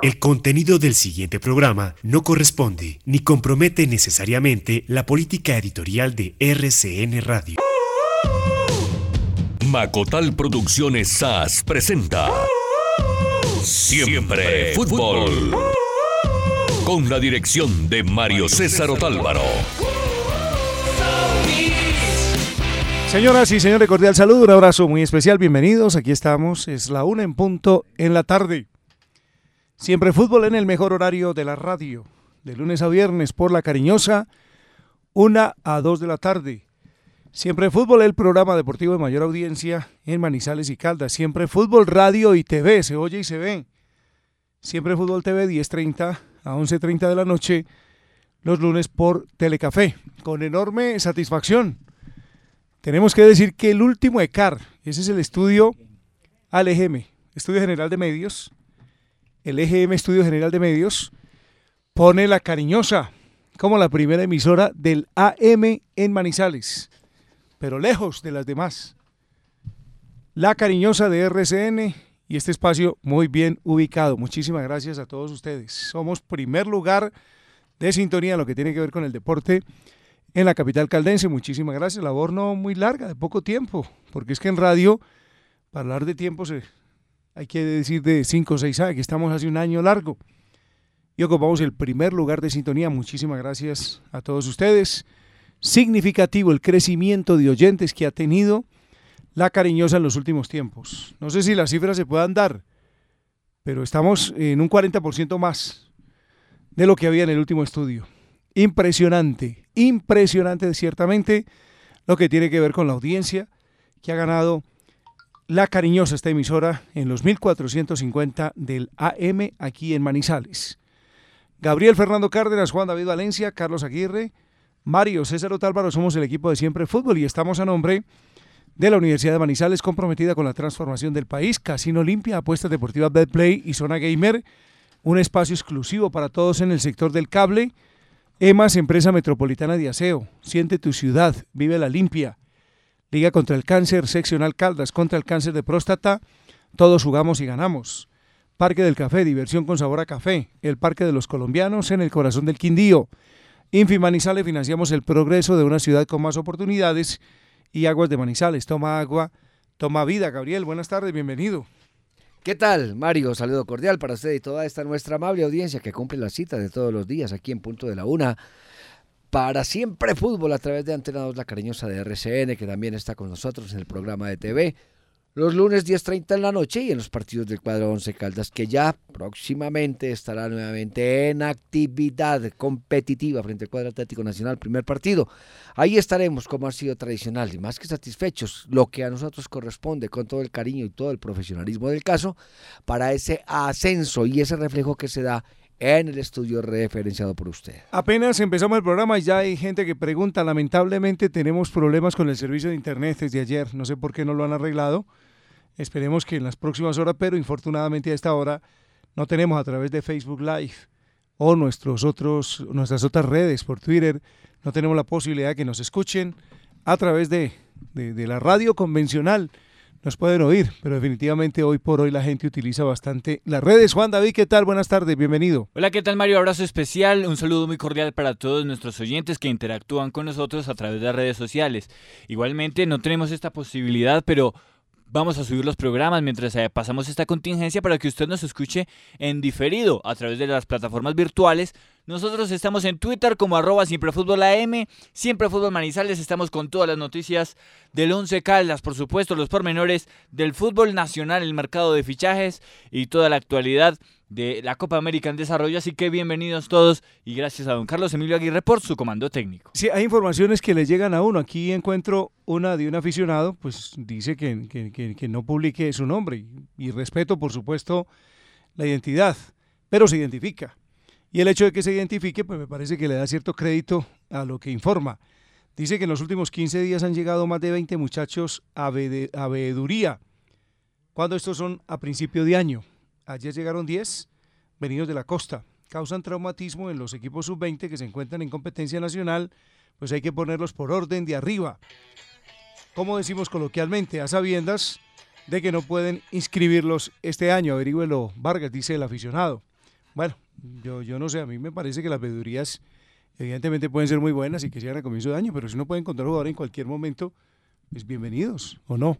El contenido del siguiente programa no corresponde ni compromete necesariamente la política editorial de RCN Radio. Macotal Producciones SAS presenta Siempre Fútbol con la dirección de Mario César Otálvaro. Señoras y señores, cordial saludo, un abrazo muy especial, bienvenidos, aquí estamos, es la una en punto en la tarde. Siempre fútbol en el mejor horario de la radio, de lunes a viernes por la cariñosa, una a dos de la tarde. Siempre fútbol, el programa deportivo de mayor audiencia en Manizales y Caldas. Siempre fútbol, radio y TV, se oye y se ve. Siempre fútbol TV, 10.30 a 11.30 de la noche, los lunes por Telecafé. Con enorme satisfacción tenemos que decir que el último ECAR, ese es el estudio al Estudio General de Medios, el EGM Estudio General de Medios, pone la cariñosa como la primera emisora del AM en Manizales, pero lejos de las demás. La cariñosa de RCN y este espacio muy bien ubicado. Muchísimas gracias a todos ustedes. Somos primer lugar de sintonía en lo que tiene que ver con el deporte en la capital caldense. Muchísimas gracias. Labor no muy larga, de poco tiempo, porque es que en radio, para hablar de tiempo, se, hay que decir de 5 o 6 años, que estamos hace un año largo. Y ocupamos el primer lugar de sintonía. Muchísimas gracias a todos ustedes. Significativo el crecimiento de oyentes que ha tenido la cariñosa en los últimos tiempos. No sé si las cifras se puedan dar, pero estamos en un 40% más de lo que había en el último estudio. Impresionante, impresionante ciertamente lo que tiene que ver con la audiencia que ha ganado la cariñosa esta emisora en los 1450 del AM aquí en Manizales. Gabriel Fernando Cárdenas, Juan David Valencia, Carlos Aguirre, Mario César Otálvaro, somos el equipo de Siempre Fútbol y estamos a nombre de la Universidad de Manizales comprometida con la transformación del país, Casino Limpia, apuestas deportivas Play y Zona Gamer, un espacio exclusivo para todos en el sector del cable, EMAS, Empresa Metropolitana de Aseo. Siente tu ciudad, vive la limpia. Liga contra el cáncer, seccional Caldas contra el cáncer de próstata. Todos jugamos y ganamos. Parque del Café, diversión con sabor a café. El Parque de los Colombianos en el corazón del Quindío. Infi Manizales financiamos el progreso de una ciudad con más oportunidades. Y Aguas de Manizales, toma agua, toma vida. Gabriel, buenas tardes, bienvenido. ¿Qué tal, Mario? Saludo cordial para usted y toda esta nuestra amable audiencia que cumple la cita de todos los días aquí en Punto de la Una. Para siempre fútbol a través de Antena la cariñosa de RCN, que también está con nosotros en el programa de TV los lunes 10.30 en la noche y en los partidos del cuadro 11 Caldas, que ya próximamente estará nuevamente en actividad competitiva frente al cuadro Atlético Nacional, primer partido. Ahí estaremos como ha sido tradicional y más que satisfechos, lo que a nosotros corresponde con todo el cariño y todo el profesionalismo del caso, para ese ascenso y ese reflejo que se da en el estudio referenciado por usted. Apenas empezamos el programa y ya hay gente que pregunta, lamentablemente tenemos problemas con el servicio de internet desde ayer, no sé por qué no lo han arreglado. Esperemos que en las próximas horas, pero infortunadamente a esta hora no tenemos a través de Facebook Live o nuestros otros, nuestras otras redes por Twitter, no tenemos la posibilidad de que nos escuchen a través de, de, la radio convencional. Nos pueden oír, pero definitivamente hoy por hoy la gente utiliza bastante las redes. Juan David, ¿qué tal? Buenas tardes, bienvenido. Hola, ¿qué tal Mario? Abrazo especial, un saludo muy cordial para todos nuestros oyentes que interactúan con nosotros a través de las redes sociales. Igualmente no tenemos esta posibilidad, pero vamos a subir los programas mientras eh, pasamos esta contingencia para que usted nos escuche en diferido a través de las plataformas virtuales. Nosotros estamos en Twitter como arroba siempre fútbol siempre fútbol manizales, estamos con todas las noticias del Once Caldas, por supuesto, los pormenores del fútbol nacional, el mercado de fichajes y toda la actualidad de la Copa América en desarrollo. Así que bienvenidos todos y gracias a don Carlos Emilio Aguirre por su comando técnico. Sí, hay informaciones que le llegan a uno. Aquí encuentro una de un aficionado, pues dice que, que, no publique su nombre y, respeto, por supuesto, la identidad, pero se identifica. Y el hecho de que se identifique, pues me parece que le da cierto crédito a lo que informa. Dice que en los últimos 15 días han llegado más de 20 muchachos a, veeduría, cuando estos son a principio de año. Ayer llegaron 10 venidos de la costa. Causan traumatismo en los equipos sub-20 que se encuentran en competencia nacional, pues hay que ponerlos por orden de arriba. Como decimos coloquialmente, a sabiendas de que no pueden inscribirlos este año. Averígüelo, Vargas, dice el aficionado. Bueno, yo, yo no sé, a mí me parece que las veedurías evidentemente pueden ser muy buenas y que sean a comienzo de año, pero si uno puede encontrar jugador en cualquier momento, pues bienvenidos, ¿o no?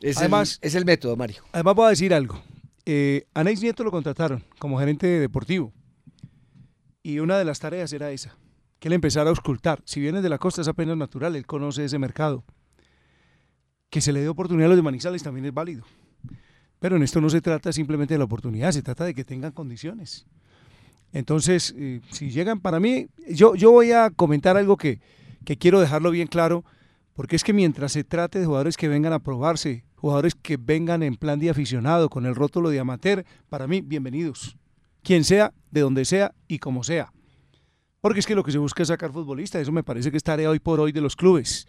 Es, Además- el, es el método, Mario. Además voy a decir algo. Eh, a Neis Nieto lo contrataron como gerente deportivo y una de las tareas era esa, que él empezara a auscultar. Si viene de la costa es apenas natural, él conoce ese mercado. Que se le dé oportunidad a los de Manizales también es válido. Pero en esto no se trata simplemente de la oportunidad, se trata de que tengan condiciones. Entonces, eh, si llegan para mí, yo, yo voy a comentar algo que, que quiero dejarlo bien claro, porque es que mientras se trate de jugadores que vengan a probarse, jugadores que vengan en plan de aficionado, con el rótulo de amateur, para mí, bienvenidos. Quien sea, de donde sea y como sea. Porque es que lo que se busca es sacar futbolistas, eso me parece que es tarea hoy por hoy de los clubes.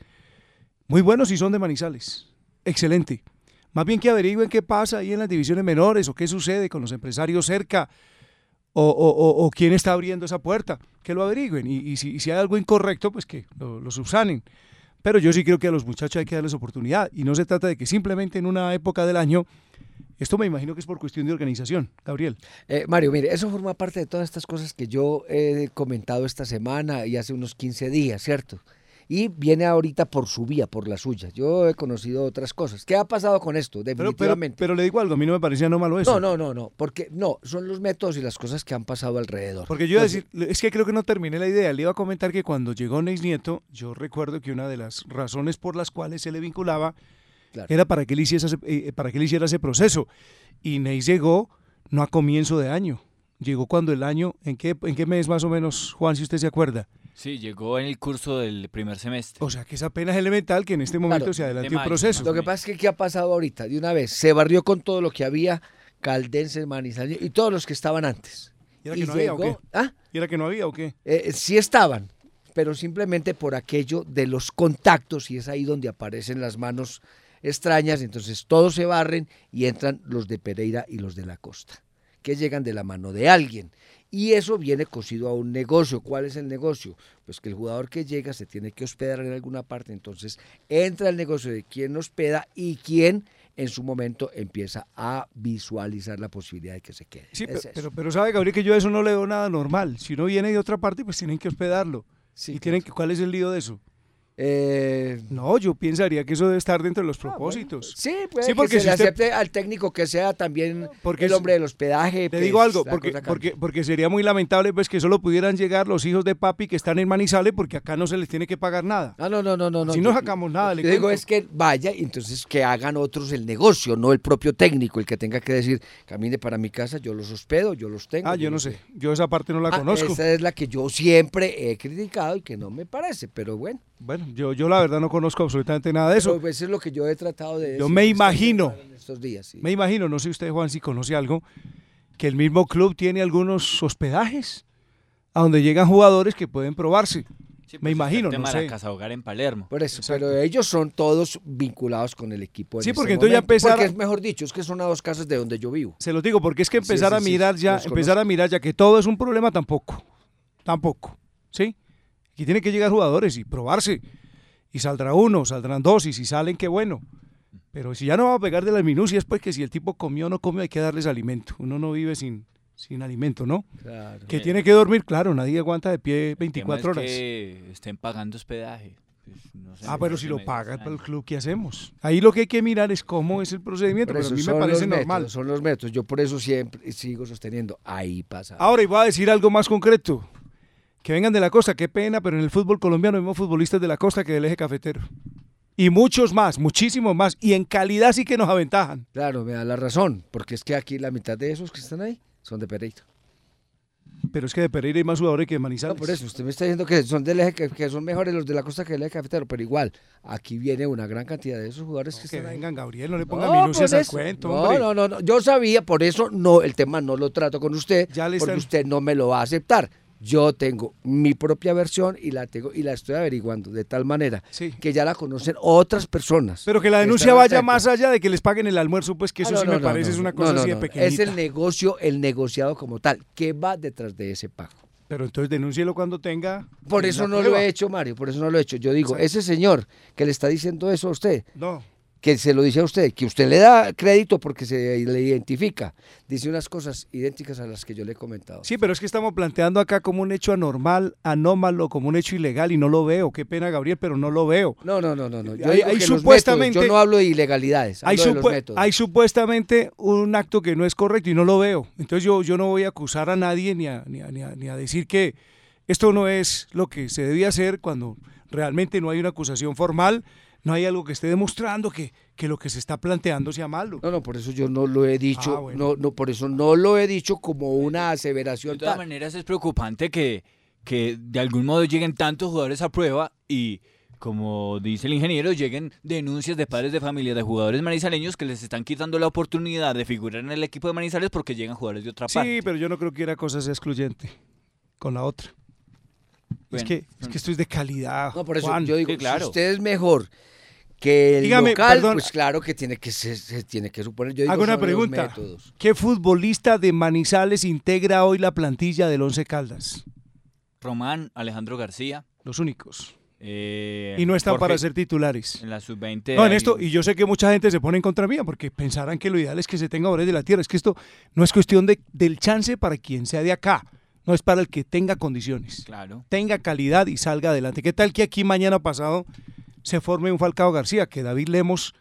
Muy buenos si son de Manizales. Excelente. Más bien que averigüen qué pasa ahí en las divisiones menores o qué sucede con los empresarios cerca o, o- o- o quién está abriendo esa puerta. Que lo averigüen y, si hay algo incorrecto, pues que lo, lo subsanen. Pero yo sí creo que a los muchachos hay que darles oportunidad y no se trata de que simplemente en una época del año, esto me imagino que es por cuestión de organización, Gabriel. Eh, Mario, mire, eso forma parte de todas estas cosas que yo he comentado esta semana y hace unos 15 días, ¿cierto? Y viene ahorita por su vía, por la suya. Yo he conocido otras cosas. ¿Qué ha pasado con esto? Pero, pero, Definitivamente. pero le digo algo, a mí no me parecía no malo eso. no, no, no, no, porque no, son los métodos y las cosas que han pasado alrededor. Porque yo iba a decir, es que creo que no terminé la idea. Le iba a comentar que cuando llegó Neis Nieto, yo recuerdo que una de las razones por las cuales se le vinculaba Claro. era para que él hiciera ese, eh, para que él hiciera ese proceso. Y Neis llegó no a comienzo de año, llegó cuando el año, ¿en qué, en qué mes más o menos, Juan, si usted se acuerda? Sí, llegó en el curso del primer semestre. O sea que es apenas elemental que en este momento Claro, se adelante de un proceso. Lo que pasa es que ¿qué ha pasado ahorita? De una vez, se barrió con todo lo que había, Caldenses, Manizales y todos los que estaban antes. ¿Y era que no había o qué? ¿Ah? ¿Y era que no había o qué? Eh, sí estaban, pero simplemente por aquello de los contactos y es ahí donde aparecen las manos extrañas, entonces todos se barren y entran los de Pereira y los de la costa, que llegan de la mano de alguien. Y eso viene cosido a un negocio. ¿Cuál es el negocio? Pues que el jugador que llega se tiene que hospedar en alguna parte, entonces entra el negocio de quién hospeda y quién en su momento empieza a visualizar la posibilidad de que se quede. Sí, Es pero, pero, pero sabe, Gabriel, que yo a eso no le veo nada normal. Si uno viene de otra parte, pues tienen que hospedarlo. Sí, ¿Y tienen que, cuál es el lío de eso? Eh, No, yo pensaría que eso debe estar dentro de los Ah, bueno, propósitos. Sí, puede Sí, porque que se si le usted- acepte al técnico que sea también Porque el hombre del hospedaje. Te pues, digo algo, porque, porque, porque sería muy lamentable pues que solo pudieran llegar los hijos de papi que están en Manizales porque acá no se les tiene que pagar nada. Ah, no, no, no, no. si no sacamos nada, le Yo digo es que vaya y entonces que hagan otros el negocio, no el propio técnico, el que tenga que decir, camine para mi casa, yo los hospedo, yo los tengo. Ah, yo no sé, yo esa parte no la Ah, conozco. Esa es la que yo siempre he criticado y que no me parece, pero bueno. Bueno, yo, yo la verdad no conozco absolutamente nada de eso. Pero eso es lo que yo he tratado de Yo decir me imagino. semana en estos días. sí. Me imagino, no sé usted Juan si conoce algo, que el mismo club tiene algunos hospedajes a donde llegan jugadores que pueden probarse. Sí, me pues, imagino, El tema no de sé. la casa hogar en Palermo. Por eso, Exacto. pero ellos son todos vinculados con el equipo. en Sí, este porque entonces ya empezar Porque es mejor dicho, es que son a dos casas de donde yo vivo. Se los digo porque es que empezar sí, a sí, mirar ya, empezar a mirar ya que todo es un problema tampoco. Tampoco. ¿Sí? Aquí tienen que llegar jugadores y probarse. Y saldrá uno, saldrán dos, y si salen, qué bueno. Pero si ya no va a pegar de las minucias, pues que si el tipo comió o no comió, hay que darles alimento. Uno no vive sin, sin alimento, ¿no? Claro. Que tiene que dormir, claro, nadie aguanta de pie El tema 24 es horas. que estén pagando hospedaje. Pues, no sé, Ah, pero si lo medio paga extraño. el club, ¿qué hacemos? Ahí lo que hay que mirar es cómo es el procedimiento, pero a mí me parece normal. métodos, son los métodos. Yo por eso siempre sigo sosteniendo. Ahí pasa. Ahora, y voy a decir algo más concreto. Que vengan de la costa, qué pena, pero en el fútbol colombiano vemos futbolistas de la costa que del eje cafetero. Y muchos más, muchísimos más. Y en calidad sí que nos aventajan. Claro, me da la razón. Porque es que aquí la mitad de esos que están ahí son de Pereira. Pero es que de Pereira hay más jugadores que de Manizales. No, por eso, usted me está diciendo que son del eje, que, que son mejores los de la costa que el eje cafetero, pero igual, aquí viene una gran cantidad de esos jugadores que Que están ahí. vengan, Gabriel, no le ponga No, minucias al cuento, no, hombre. no, no, no, yo sabía, por eso no, el tema no lo trato con usted, Ya le porque están- usted no me lo va a aceptar. Yo tengo mi propia versión y la tengo y la estoy averiguando de tal manera Sí. que ya la conocen otras personas. Pero que la denuncia vaya más allá de que les paguen el almuerzo, pues que Ah, eso no, sí no, me no, parece es una cosa así de pequeñita. Es el negocio, el negociado como tal, que va detrás de ese pago. Pero entonces denúncielo cuando tenga. Por eso no lo he hecho, Mario, por eso no lo he hecho. Yo digo, Exacto. ese señor que le está diciendo eso a usted, No. Que se lo dice a usted, que usted le da crédito porque se le identifica, dice unas cosas idénticas a las que yo le he comentado. Sí, pero es que estamos planteando acá como un hecho anormal, anómalo, como un hecho ilegal y no lo veo. Qué pena, Gabriel, pero no lo veo. No, no, no, no. no. Yo Hay- supuestamente- métodos, yo no hablo de ilegalidades, de los hay supuestamente un acto que no es correcto y no lo veo. Entonces yo, yo no voy a acusar a nadie ni a, ni, a, ni a- ni a decir que esto no es lo que se debía hacer cuando realmente no hay una acusación formal, no hay algo que esté demostrando que, que lo que se está planteando sea malo. No, no, por eso yo no lo he dicho, Ah, bueno. no, no, por eso no lo he dicho como una aseveración. De todas tal. maneras es preocupante que, que de algún modo lleguen tantos jugadores a prueba y, como dice el ingeniero, lleguen denuncias de padres de familia de jugadores manizaleños que les están quitando la oportunidad de figurar en el equipo de Manizales porque llegan jugadores de otra Sí, parte. pero yo no creo que una cosa sea excluyente con la otra. es, que, es que esto es de calidad. No, por eso Juan. yo digo, Sí, claro. si usted es mejor que el Dígame, local, perdón. pues claro que tiene que se, se tiene que suponer. Yo digo, Hago una pregunta. ¿Qué futbolista de Manizales integra hoy la plantilla del Once Caldas? Román, Alejandro García. Los únicos. eh, Y no están Jorge para ser titulares. En la sub-20. No, en hay- esto, y yo sé que mucha gente se pone en contra mía porque pensarán que lo ideal es que se tenga hombres de la tierra. Es que esto no es cuestión de, del chance para quien sea de acá, no es para el que tenga condiciones, Claro. tenga calidad y salga adelante. ¿Qué tal que aquí mañana pasado se forme un Falcao García, que David Lemos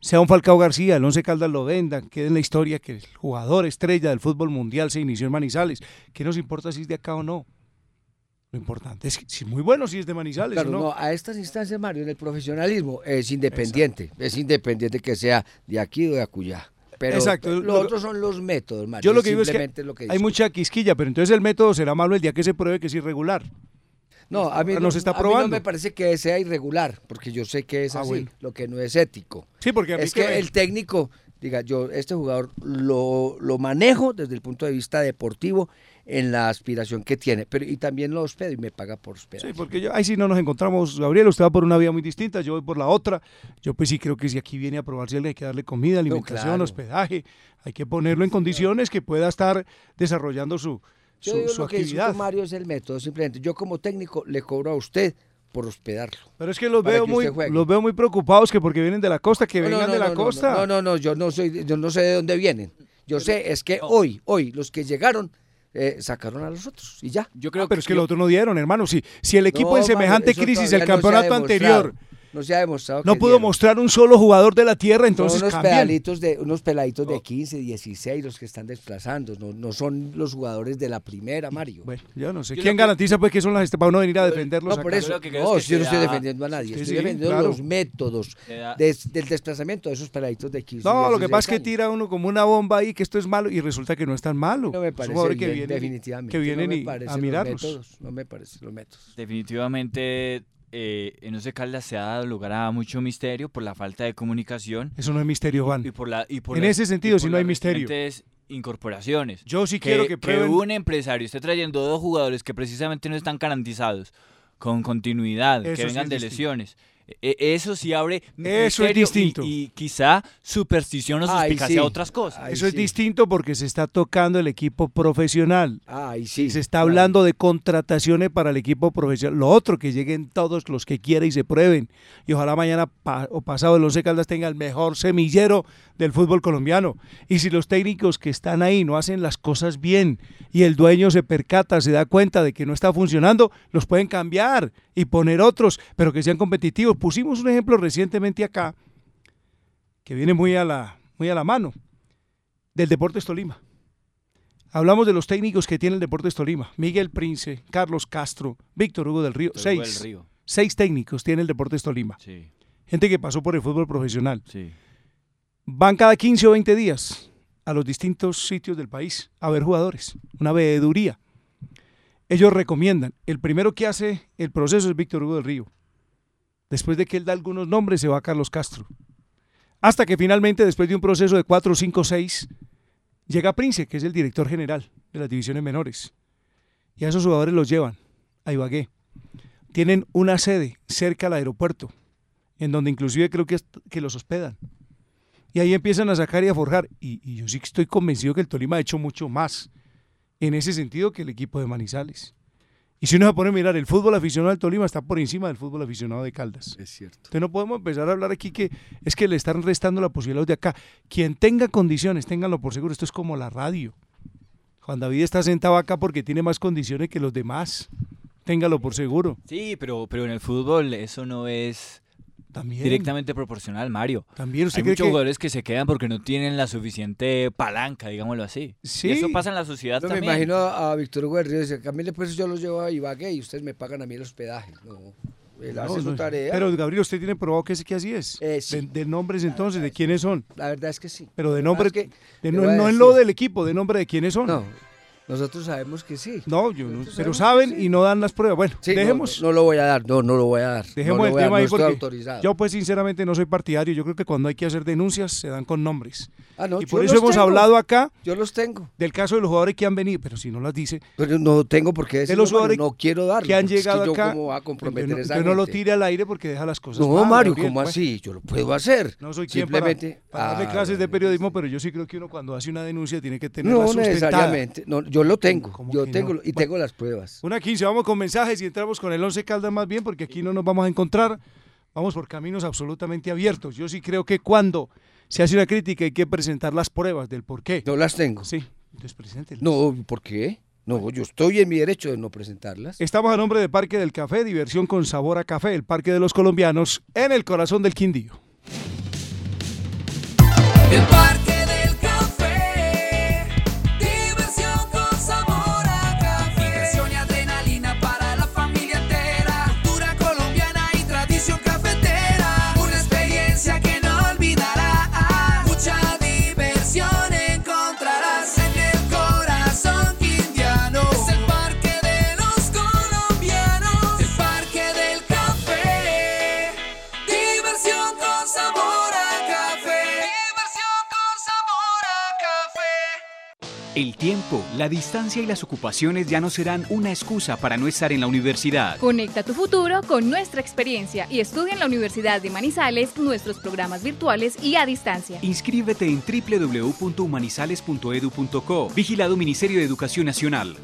sea un Falcao García, el Once Caldas lo venda, quede en la historia que el jugador estrella del fútbol mundial se inició en Manizales? ¿Qué nos importa si es de acá o no? Lo importante es que si es muy bueno si es de Manizales Claro, o no. no, a estas instancias, Mario, en el profesionalismo es independiente, es independiente que sea de aquí o de acullá. Pero Exacto, lo, lo- otros son los métodos, Mario. Yo lo es que digo es que lo que hay mucha quisquilla, pero entonces el método será malo el día que se pruebe que es irregular. No, a mí no, nos está a mí no probando. me parece que sea irregular, porque yo sé que es Ah, así, bueno. lo que no es ético. Sí, porque a mí Es que que me- el técnico, diga, yo este jugador lo, lo manejo desde el punto de vista deportivo en la aspiración que tiene, pero y también lo hospedo y me paga por hospedar. Sí, porque yo, ahí sí no nos encontramos, Gabriel, usted va por una vía muy distinta, yo voy por la otra. Yo pues sí creo que si aquí viene a probarse hay que darle comida, alimentación, claro. hospedaje, hay que ponerlo en condiciones que pueda estar desarrollando su, Yo su, digo su lo que actividad. dice Mario es el método, simplemente. Yo como técnico le cobro a usted por hospedarlo. Pero es que los veo que muy los veo muy preocupados que porque vienen de la costa, que No, vengan no, de la costa. No, no, no, yo no soy, yo no sé de dónde vienen. Yo sé es que hoy, hoy los que llegaron eh, sacaron a los otros y ya. Yo creo Ah, pero es que yo- los otros no dieron, hermano. Si, si el equipo No, en semejante crisis, el campeonato demostrado. anterior, No se ha demostrado. no que pudo dieron. mostrar un solo jugador de la tierra, entonces son unos pedalitos de unos peladitos de 15, 16 los que están desplazando, no, no son los jugadores de la primera, Mario. Bueno, yo no sé. Yo ¿Quién que- garantiza pues que son las para uno venir a defenderlos no, por acá? eso, lo que no, es que yo no estoy da- defendiendo a nadie, Sí, estoy sí, defendiendo claro. los métodos del desplazamiento de esos peladitos de 15. No, lo que 16 pasa es que tira uno como una bomba ahí que esto es malo y resulta que no es tan malo. No me parece jugadores bien, que vienen, y- definitivamente. que vienen no me y- parecen a mirarnos. métodos, no me parecen los métodos. Definitivamente eh, en Once Caldas se ha dado lugar a mucho misterio por la falta de comunicación Eso no es misterio, Juan. y por la y por En ese sentido, si no hay misterio. incorporaciones. Yo sí quiero que prueben. un empresario esté trayendo dos jugadores que precisamente no están garantizados con continuidad, Eso que vengan de lesiones. E- Eso sí abre Eso es y- distinto. Y, quizá superstición o Ay, suspicacia sí. a otras cosas. Ay, Eso es sí. distinto porque se está tocando el equipo profesional. Ay, sí. Se está hablando de contrataciones para el equipo profesional. Lo otro, que lleguen todos los que quieran y se prueben. Y ojalá mañana pa- o pasado el Once Caldas tenga el mejor semillero del fútbol colombiano. Y si los técnicos que están ahí no hacen las cosas bien y el dueño se percata, se da cuenta de que no está funcionando, los pueden cambiar y poner otros, pero que sean competitivos. Pusimos un ejemplo recientemente acá que viene muy a la, muy a la mano del Deportes Tolima. Hablamos de los técnicos que tiene el Deportes Tolima. Miguel Prince, Carlos Castro, Víctor Hugo del Río. Seis. río. Seis técnicos tiene el Deportes Tolima. Sí, Gente que pasó por el fútbol profesional. sí. Van cada 15 o 20 días a los distintos sitios del país a ver jugadores. Una veeduría. Ellos recomiendan. El primero que hace el proceso es Víctor Hugo del Río. Después de que él da algunos nombres, se va Carlos Castro. Hasta que finalmente, después de un proceso de 4, 5, 6, llega Prince, que es el director general de las divisiones menores. Y a esos jugadores los llevan a Ibagué. Tienen una sede cerca al aeropuerto, en donde inclusive creo que, que los hospedan. Y ahí empiezan a sacar y a forjar. Y, y yo sí que estoy convencido que el Tolima ha hecho mucho más en ese sentido que el equipo de Manizales. Y si uno se pone a mirar, el fútbol aficionado del Tolima está por encima del fútbol aficionado de Caldas. Es cierto. Entonces no podemos empezar a hablar aquí que es que le están restando la posibilidad de acá. Quien tenga condiciones, ténganlo por seguro. Esto es como la radio. Juan David está sentado acá porque tiene más condiciones que los demás. Téngalo por seguro. Sí, pero, pero en el fútbol eso no es También. directamente proporcional, Mario. También usted Hay cree muchos que jugadores que se quedan porque no tienen la suficiente palanca, digámoslo así. Sí. Y eso pasa en la sociedad Yo me también. imagino a Víctor Hugo del Río, dice, Camille, pues yo los llevo a Ibagué y ustedes me pagan a mí el hospedaje. No, él No, hace su tarea. Pero Gabriel, usted tiene probado que, que así es. Eh, sí. de, de nombres entonces, de quiénes son. La verdad es que sí. Pero de nombre, es que de no, a en lo del equipo, de nombre de quiénes son. No, nosotros sabemos que sí. No, yo no- pero saben que sí. y no dan las pruebas. Bueno, Sí, no, dejemos, No, no lo voy a dar, no, no lo voy a dar. dejemos no el tema no ahí porque autorizado. yo pues sinceramente no soy partidario. Yo creo que cuando hay que hacer denuncias se dan con nombres. Ah, no, y yo por eso los hemos tengo. hablado acá Yo los tengo. del caso de los jugadores que han venido, pero si no las dice, Pero no tengo por qué de decirlo, los Mario, jugadores no quiero darlo. que han porque es llegado yo acá, ¿Cómo va a yo comprometer no, a esa yo no lo tire al aire porque deja las cosas No, mal, Mario, Gabriel. ¿cómo así? Yo lo puedo hacer. No soy quien para, Simplemente para darle Ah, clases de periodismo, pero yo sí creo que uno cuando hace una denuncia tiene que tenerla No sustentada. necesariamente. No, yo lo tengo. ¿Cómo Yo tengo no? y tengo las pruebas. Una 15, vamos con mensajes y entramos con el 11 Caldas más bien, porque aquí no nos vamos a encontrar. Vamos por caminos absolutamente abiertos. Yo sí creo que cuando se hace una crítica hay que presentar las pruebas del por qué. No las tengo. Sí, entonces preséntelas. No, ¿por qué? No, yo estoy en mi derecho de no presentarlas. Estamos a nombre de Parque del Café, diversión con sabor a café, el Parque de los Colombianos, en el corazón del Quindío. El Parque El tiempo, la distancia y las ocupaciones ya no serán una excusa para no estar en la universidad. Conecta tu futuro con nuestra experiencia y estudia en la Universidad de Manizales nuestros programas virtuales y a distancia. Inscríbete en www.humanizales.edu.co. Vigilado Ministerio de Educación Nacional.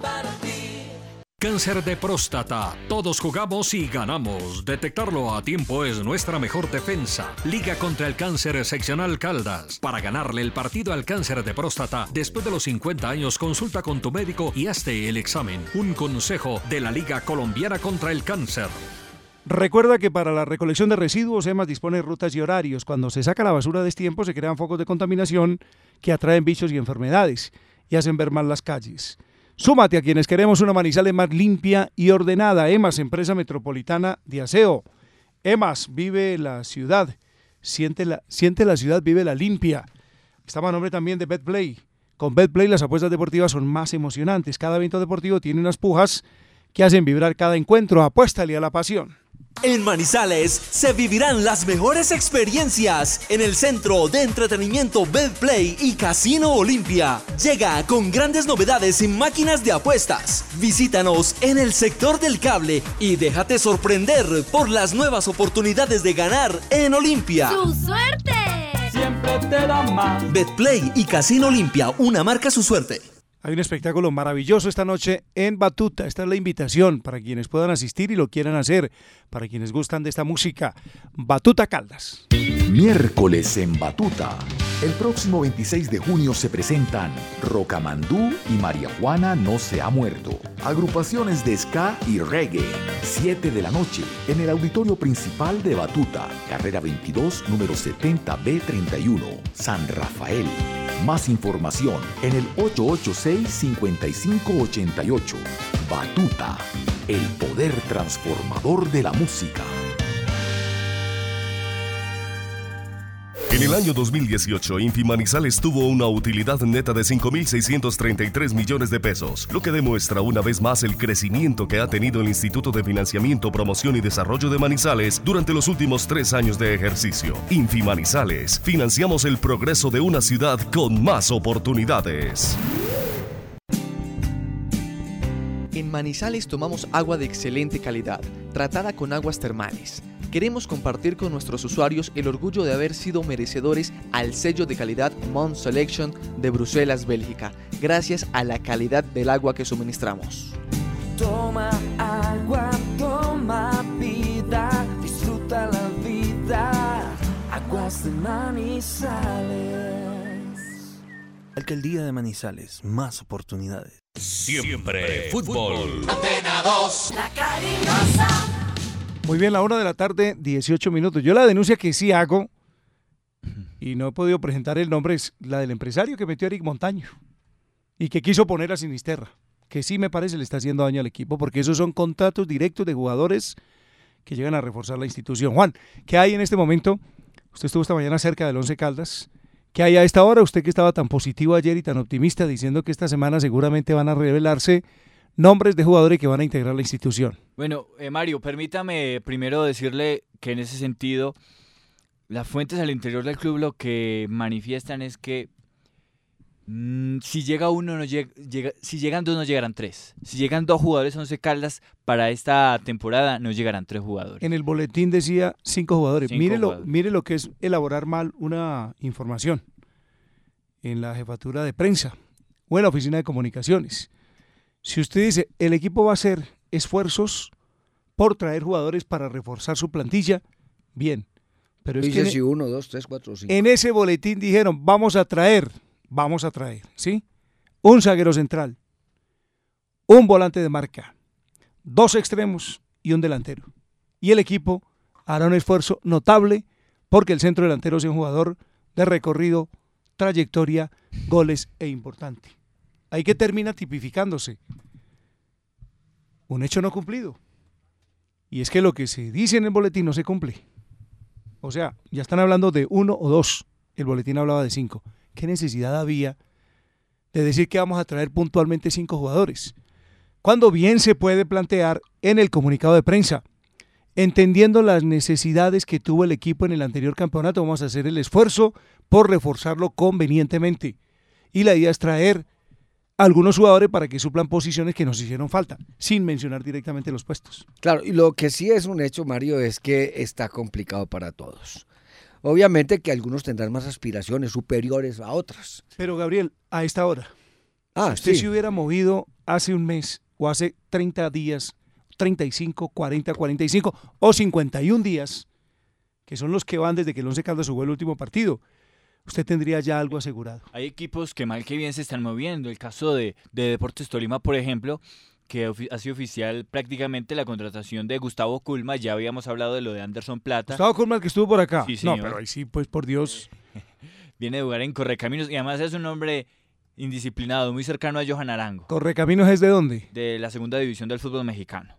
Cáncer de próstata. Todos jugamos y ganamos. Detectarlo a tiempo es nuestra mejor defensa. Liga contra el cáncer seccional Caldas. Para ganarle el partido al cáncer de próstata, después de los 50 años, consulta con tu médico y hazte el examen. Un consejo de la Liga Colombiana contra el Cáncer. Recuerda que para la recolección de residuos, EMAS dispone rutas y horarios. Cuando se saca la basura de tiempo, se crean focos de contaminación que atraen bichos y enfermedades y hacen ver mal las calles. Súmate a quienes queremos una Manizales más limpia y ordenada. EMAS, empresa metropolitana de aseo. EMAS, vive la ciudad. Siente la, siente la ciudad, vive la limpia. Estamos a nombre también de BetPlay. Con BetPlay las apuestas deportivas son más emocionantes. Cada evento deportivo tiene unas pujas que hacen vibrar cada encuentro. Apuéstale a la pasión. En Manizales se vivirán las mejores experiencias en el centro de entretenimiento Betplay y Casino Olimpia. Llega con grandes novedades en máquinas de apuestas. Visítanos en el sector del cable y déjate sorprender por las nuevas oportunidades de ganar en Olimpia. ¡Su suerte! Betplay y Casino Olimpia, una marca su suerte. Hay un espectáculo maravilloso esta noche en Batuta. Esta es la invitación para quienes puedan asistir y lo quieran hacer, para quienes gustan de esta música. Batuta Caldas. Miércoles en Batuta. El próximo 26 de junio se presentan Rocamandú y María Juana no se ha muerto. Agrupaciones de ska y reggae. 7 de la noche en el auditorio principal de Batuta, carrera 22, número 70B31, San Rafael. Más información en el 886-5588. Batuta, el poder transformador de la música. En el año 2018, Infimanizales tuvo una utilidad neta de 5.633 millones de pesos, lo que demuestra una vez más el crecimiento que ha tenido el Instituto de Financiamiento, Promoción y Desarrollo de Manizales durante los últimos tres años de ejercicio. Infimanizales, financiamos el progreso de una ciudad con más oportunidades. En Manizales tomamos agua de excelente calidad, tratada con aguas termales queremos compartir con nuestros usuarios el orgullo de haber sido merecedores al sello de calidad Mont Selection de Bruselas, Bélgica, gracias a la calidad del agua que suministramos. Toma agua, toma vida, disfruta la vida, aguas de Manizales. Alcaldía de Manizales, más oportunidades. Siempre, fútbol. Antena 2, la cariñosa. Muy bien, la hora de la tarde, 18 minutos. Yo la denuncia que sí hago, y no he podido presentar el nombre, es la del empresario que metió a Eric Montaño y que quiso poner a Sinisterra, que sí me parece le está haciendo daño al equipo, porque esos son contratos directos de jugadores que llegan a reforzar la institución. Juan, ¿qué hay en este momento? Usted estuvo esta mañana cerca del Once Caldas. ¿Qué hay a esta hora? Usted que estaba tan positivo ayer y tan optimista diciendo que esta semana seguramente van a revelarse nombres de jugadores que van a integrar la institución. Bueno, eh, Mario, permítame primero decirle que en ese sentido, las fuentes al interior del club lo que manifiestan es que mm, si llega uno, no llega, llega- si llegan dos, no llegarán tres. Si llegan dos jugadores a Once Caldas para esta temporada, no llegarán tres jugadores. En el boletín decía cinco jugadores. Cinco mire, lo, mire lo que es elaborar mal una información en la jefatura de prensa o en la oficina de comunicaciones. Si usted dice, el equipo va a hacer esfuerzos por traer jugadores para reforzar su plantilla, bien. Pero es que si uno, dos, tres, cuatro, cinco. en ese boletín dijeron, vamos a traer, vamos a traer, ¿sí? Un zaguero central, un volante de marca, dos extremos y un delantero. Y el equipo hará un esfuerzo notable porque el centro delantero sea un jugador de recorrido, trayectoria, goles e importante. Ahí que termina tipificándose un hecho no cumplido. Y es que lo que se dice en el boletín no se cumple. O sea, ya están hablando de uno o dos. El boletín hablaba de cinco. ¿Qué necesidad había de decir que vamos a traer puntualmente cinco jugadores? Cuando bien se puede plantear en el comunicado de prensa, entendiendo las necesidades que tuvo el equipo en el anterior campeonato, vamos a hacer el esfuerzo por reforzarlo convenientemente. Y la idea es traer algunos jugadores para que suplan posiciones que nos hicieron falta, sin mencionar directamente los puestos. Claro, y lo que sí es un hecho, Mario, es que está complicado para todos. Obviamente que algunos tendrán más aspiraciones superiores a otras. Pero Gabriel, a esta hora, Ah, si usted sí. se hubiera movido hace un mes o hace 30 días, 35, 40, 45 o 51 días, que son los que van desde que el Once Caldas jugó el último partido, usted tendría ya algo asegurado. Hay equipos que mal que bien se están moviendo. El caso de, de Deportes Tolima, por ejemplo, que ha sido oficial prácticamente la contratación de Gustavo Culma. Ya habíamos hablado de lo de Anderson Plata. Gustavo Colmal que estuvo por acá. Sí, no, pero ahí sí, pues por Dios. Viene de jugar en Correcaminos y además es un hombre indisciplinado, muy cercano a Johan Arango, ¿Correcaminos es de dónde? de la segunda división del fútbol mexicano.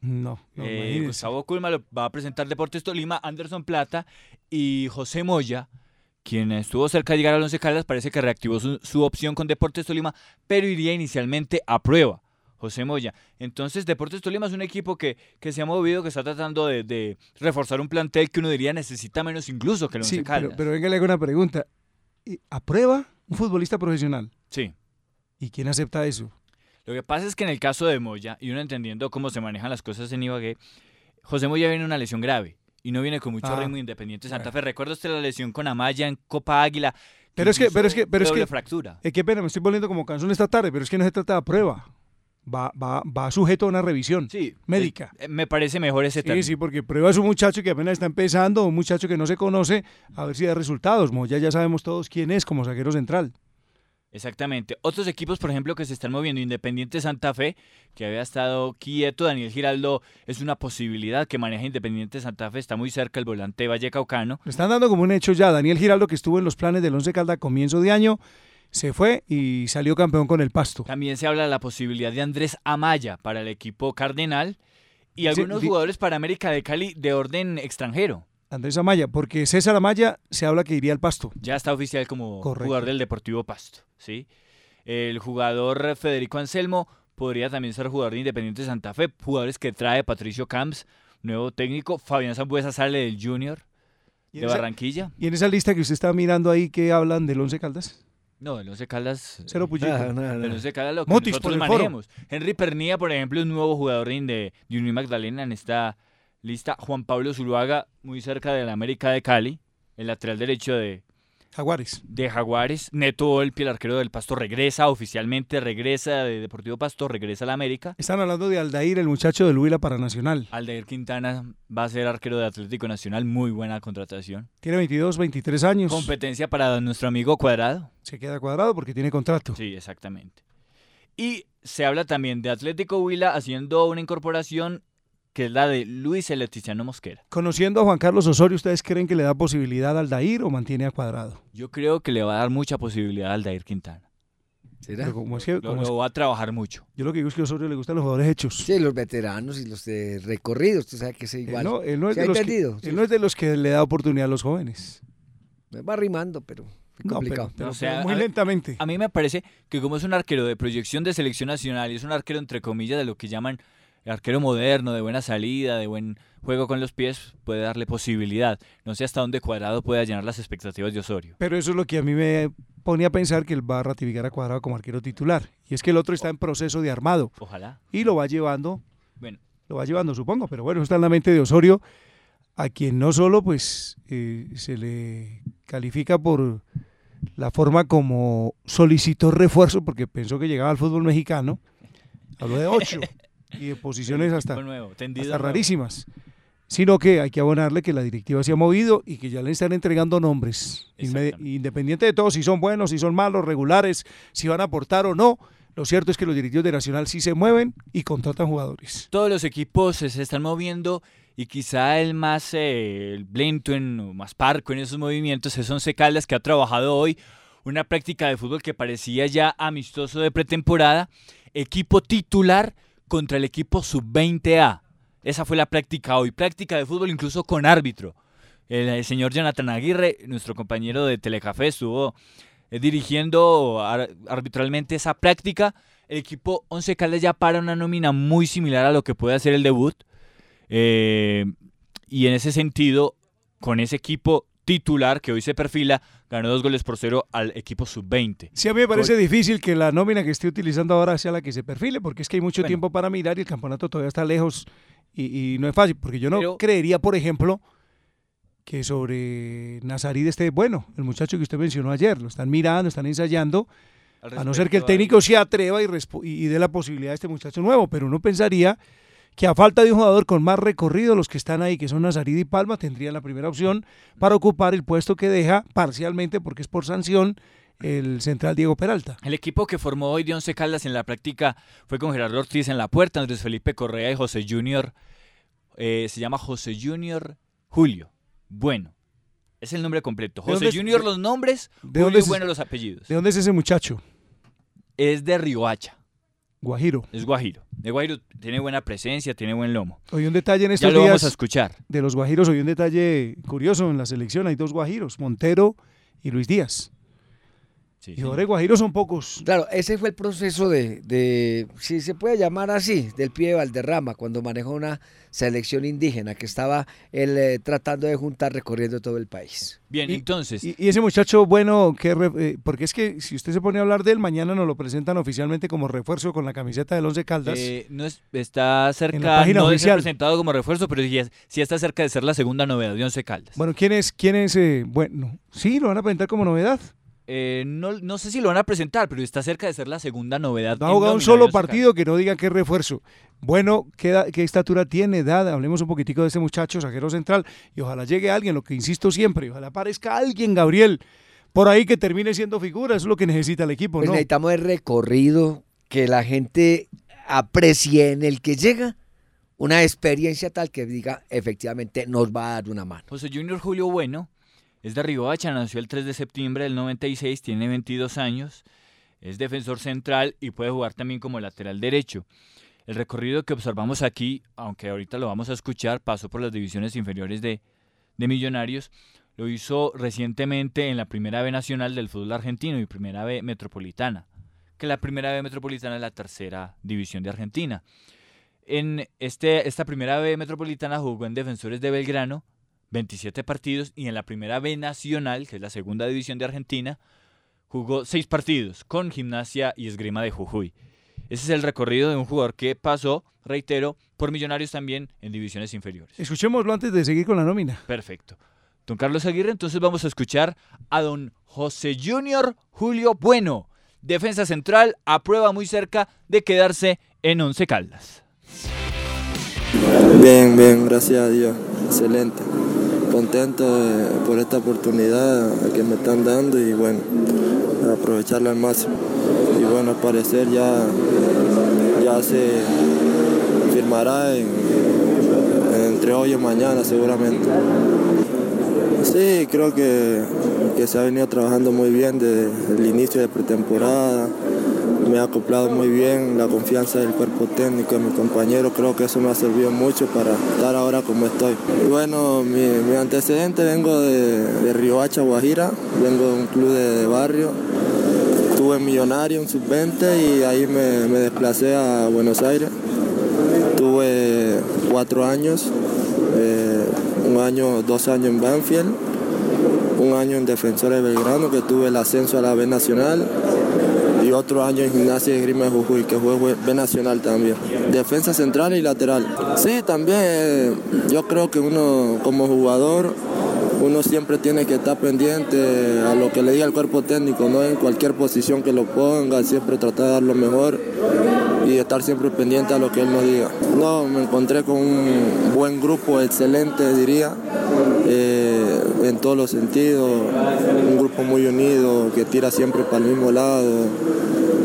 No, no, Eh. Gustavo Culma lo va a presentar Deportes Tolima, Anderson Plata y José Moya, quien estuvo cerca de llegar al Once Caldas, parece que reactivó su, su opción con Deportes Tolima, pero iría inicialmente a prueba. José Moya. Entonces, Deportes Tolima es un equipo que, que se ha movido, que está tratando de, de reforzar un plantel que uno diría necesita menos incluso que el Once Sí, Caldas. pero, pero una pregunta. ¿Y ¿Aprueba un futbolista profesional? Sí. ¿Y quién acepta eso? Lo que pasa es que en el caso de Moya, y uno entendiendo cómo se manejan las cosas en Ibagué, José Moya viene una lesión grave y no viene con mucho Ah. ritmo Independiente Santa Fe. Recuerda usted la lesión con Amaya en Copa Águila. Pero es que, pero es que, pero es que, fractura. eh, qué pena, me estoy volviendo como canción esta tarde, pero es que no se trata de prueba. Va, va, va sujeto a una revisión médica. Eh, Me parece mejor ese Sí, término. sí, porque prueba es un muchacho que apenas está empezando, un muchacho que no se conoce, a ver si da resultados. Moya ya sabemos todos quién es como zaguero central. Exactamente. Otros equipos, por ejemplo, que se están moviendo, Independiente Santa Fe, que había estado quieto, Daniel Giraldo es una posibilidad que maneja Independiente Santa Fe, está muy cerca el volante Vallecaucano. Le están dando como un hecho ya. Daniel Giraldo, que estuvo en los planes del Once Calda a comienzo de año, se fue y salió campeón con el Pasto. También se habla de la posibilidad de Andrés Amaya para el equipo Cardenal y algunos jugadores para América de Cali de orden extranjero. Andrés Amaya, porque César Amaya se habla que iría al Pasto. Ya está oficial como Correcto. jugador del Deportivo Pasto, ¿sí? El jugador Federico Anselmo podría también ser jugador de Independiente Santa Fe, jugadores que trae Patricio Camps, nuevo técnico, Fabián Zambuesa sale del Junior ¿Y de esa- Barranquilla. ¿Y en esa lista que usted está mirando ahí que hablan del Once Caldas? No, el Once Caldas. Cero pullito. Ah, no, no. El Once Caldas lo que Motis nosotros el foro. manejemos. Henry Pernilla, por ejemplo, es un nuevo jugador de, de Unión Magdalena en esta lista. Juan Pablo Zuluaga, muy cerca de la América de Cali, el lateral derecho de, Jaguares. de Jaguares. Neto Volpi, el arquero del Pasto, regresa oficialmente, regresa de Deportivo Pasto, regresa a la América. Están hablando de Aldair, el muchacho del Huila para Nacional. Aldair Quintana va a ser arquero de Atlético Nacional, muy buena contratación. Tiene 22, 23 años. Competencia para nuestro amigo Cuadrado. Se queda cuadrado porque tiene contrato. Sí, exactamente. Y se habla también de Atlético Huila haciendo una incorporación que es la de Luis el Leticiano Mosquera. Conociendo a Juan Carlos Osorio, ¿ustedes creen que le da posibilidad al Aldair o mantiene a cuadrado? Yo creo que le va a dar mucha posibilidad al Aldair Quintana. Pero como es que- Lo, como es- lo va a trabajar mucho. Yo lo que digo es que a Osorio le gustan los jugadores hechos. Sí, los veteranos y los de recorridos, tú sabes que es Él igual. no, él no es de los perdido, que, él no es de los que le da oportunidad a los jóvenes. Me va rimando, pero No, complicado. pero- O sea, muy a- lentamente. A mí me parece que como es un arquero de proyección de selección nacional y es un arquero entre comillas de lo que llaman el arquero moderno, de buena salida, de buen juego con los pies, puede darle posibilidad. No sé hasta dónde Cuadrado pueda llenar las expectativas de Osorio. Pero eso es lo que a mí me pone a pensar que él va a ratificar a Cuadrado como arquero titular. Y es que el otro está en proceso de armado. Ojalá. Y lo va llevando, Bueno, lo va llevando, supongo. Pero bueno, está en la mente de Osorio, a quien no solo pues eh, se le califica por la forma como solicitó refuerzo, porque pensó que llegaba al fútbol mexicano. Habló de ocho y de posiciones hasta, nuevo, tendido hasta nuevo. rarísimas. Sino que hay que abonarle que la directiva se ha movido y que ya le están entregando nombres. Independiente de todo, si son buenos, si son malos, regulares, si van a aportar o no. Lo cierto es que los directivos de Nacional sí se mueven y contratan jugadores. todos los equipos se están moviendo y quizá el más eh, lento en, o más parco en esos movimientos es Once Caldas que ha trabajado hoy una práctica de fútbol que parecía ya amistoso de pretemporada, equipo titular contra el equipo sub-20A. Esa fue la práctica hoy, práctica de fútbol incluso con árbitro. El, señor Jonathan Aguirre, nuestro compañero de Telecafé, estuvo eh, dirigiendo ar- arbitralmente esa práctica. El equipo Once Caldas ya para una nómina muy similar a lo que puede hacer el debut. Eh, y en ese sentido, con ese equipo titular que hoy se perfila, ganó dos goles por cero al equipo sub-20. Sí, a mí me parece difícil que la nómina que esté utilizando ahora sea la que se perfile, porque es que hay mucho Bueno. tiempo para mirar y el campeonato todavía está lejos y, y no es fácil, porque yo no Pero- creería, por ejemplo, que sobre Nazarí esté bueno, el muchacho que usted mencionó ayer, lo están mirando, están ensayando, a no ser que el técnico se atreva y y dé la posibilidad a este muchacho nuevo, pero uno pensaría que a falta de un jugador con más recorrido, los que están ahí, que son Nazarí y Palma, tendrían la primera opción para ocupar el puesto que deja parcialmente, porque es por sanción, el central Diego Peralta. El equipo que formó hoy de Once Caldas en la práctica fue con Gerardo Ortiz en la puerta, Andrés Felipe Correa y José Junior. eh, se llama José Junior Julio. Bueno, es el nombre completo. ¿De José Junior los nombres, de Julio dónde es- bueno los apellidos. ¿De dónde es ese muchacho? Es de Riohacha, Guajiro. es Guajiro. De Guajiro tiene buena presencia, tiene buen lomo. Hoy un detalle en Ya estos lo días vamos a escuchar. de los guajiros, hoy un detalle curioso en la selección, hay dos guajiros, Montero y Luis Díaz. Y ahora guajiros son pocos. Claro, ese fue el proceso de, de, si se puede llamar así, del pie de Valderrama, cuando manejó una selección indígena que estaba él eh, tratando de juntar recorriendo todo el país. Bien, entonces. Y, y ese muchacho, bueno, que re- eh, porque es que si usted se pone a hablar de él, mañana nos lo presentan oficialmente como refuerzo con la camiseta del Once Caldas. Eh, no es- está cerca página no de ser oficial. presentado como refuerzo, pero sí, es- sí está cerca de ser la segunda novedad de Once Caldas. Bueno, ¿quién es? ¿Quién es? eh, bueno, sí, lo van a presentar como novedad. Eh, no, no sé si lo van a presentar, pero está cerca de ser la segunda novedad. No ha jugado un solo partido que no diga es refuerzo. Bueno, ¿qué, edad- qué estatura tiene? Edad. Hablemos un poquitico de este muchacho, saquero central. Y ojalá llegue alguien, lo que insisto siempre. Ojalá aparezca alguien, Gabriel, por ahí que termine siendo figura. Eso es lo que necesita el equipo, Pues ¿no? necesitamos el recorrido, que la gente aprecie en el que llega una experiencia tal que diga efectivamente nos va a dar una mano. José Junior Julio Bueno es de Riohacha, nació el 3 de septiembre del 96, tiene 22 años, es defensor central y puede jugar también como lateral derecho. El recorrido que observamos aquí, aunque ahorita lo vamos a escuchar, pasó por las divisiones inferiores de, de Millonarios, lo hizo recientemente en la Primera B Nacional del fútbol argentino y Primera B Metropolitana, que la Primera B Metropolitana es la tercera división de Argentina. En este, esta Primera B Metropolitana jugó en Defensores de Belgrano, 27 partidos y en la primera B Nacional, que es la segunda división de Argentina, jugó 6 partidos con Gimnasia y Esgrima de Jujuy. Ese es el recorrido de un jugador que pasó, reitero, por Millonarios también en divisiones inferiores. Escuchémoslo antes de seguir con la nómina. Perfecto. don Carlos Aguirre, entonces vamos a escuchar a don José Junior Julio Bueno. Defensa central, a prueba muy cerca de quedarse en Once Caldas. Bien, bien, gracias a Dios. Excelente. Contento por esta oportunidad que me están dando y bueno, aprovecharla al máximo. Y bueno, al parecer ya, ya se firmará en- entre hoy y mañana seguramente. Sí, creo que, que se ha venido trabajando muy bien desde el inicio de pretemporada. Me ha acoplado muy bien la confianza del cuerpo técnico de mi compañero. Creo que eso me ha servido mucho para estar ahora como estoy. Bueno, mi, antecedente vengo de, de Riohacha, Guajira. Vengo de un club de, de barrio. Estuve en Millonario en sub-20 y ahí me, me desplacé a Buenos Aires. Tuve cuatro años, eh, un año, dos años en Banfield, un año en Defensores de Belgrano, que tuve el ascenso a la B Nacional, y otro año en Gimnasia de Grima de Jujuy, que jugué B Nacional también. Defensa central y lateral. Sí, también eh, yo creo que uno como jugador, uno siempre tiene que estar pendiente a lo que le diga el cuerpo técnico, no en cualquier posición que lo ponga, siempre tratar de dar lo mejor y estar siempre pendiente a lo que él nos diga. No, me encontré con un buen grupo, excelente diría, eh, en todos los sentidos, un grupo muy unido que tira siempre para el mismo lado,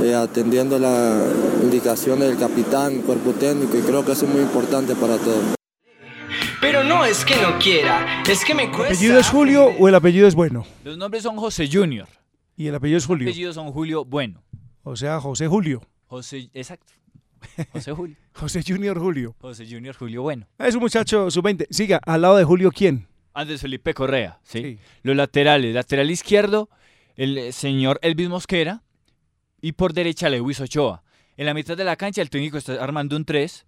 eh, atendiendo las indicaciones del capitán, cuerpo técnico y creo que eso es muy importante para todos. Pero no es que no quiera, es que me ¿El cuesta. apellido es Julio o el apellido es bueno? Los nombres son José Junior. Y el apellido es Los Julio. apellidos son Julio Bueno. O sea, José Julio. José, exacto. José Julio. José Junior Julio. José Junior Julio Bueno. Es un muchacho sub-20. Siga, al lado de Julio, ¿quién? Andrés Felipe Correa, ¿sí? Los laterales, lateral izquierdo, el eh, señor Elvis Mosquera y por derecha Lewis Ochoa. En la mitad de la cancha el técnico está armando un 3,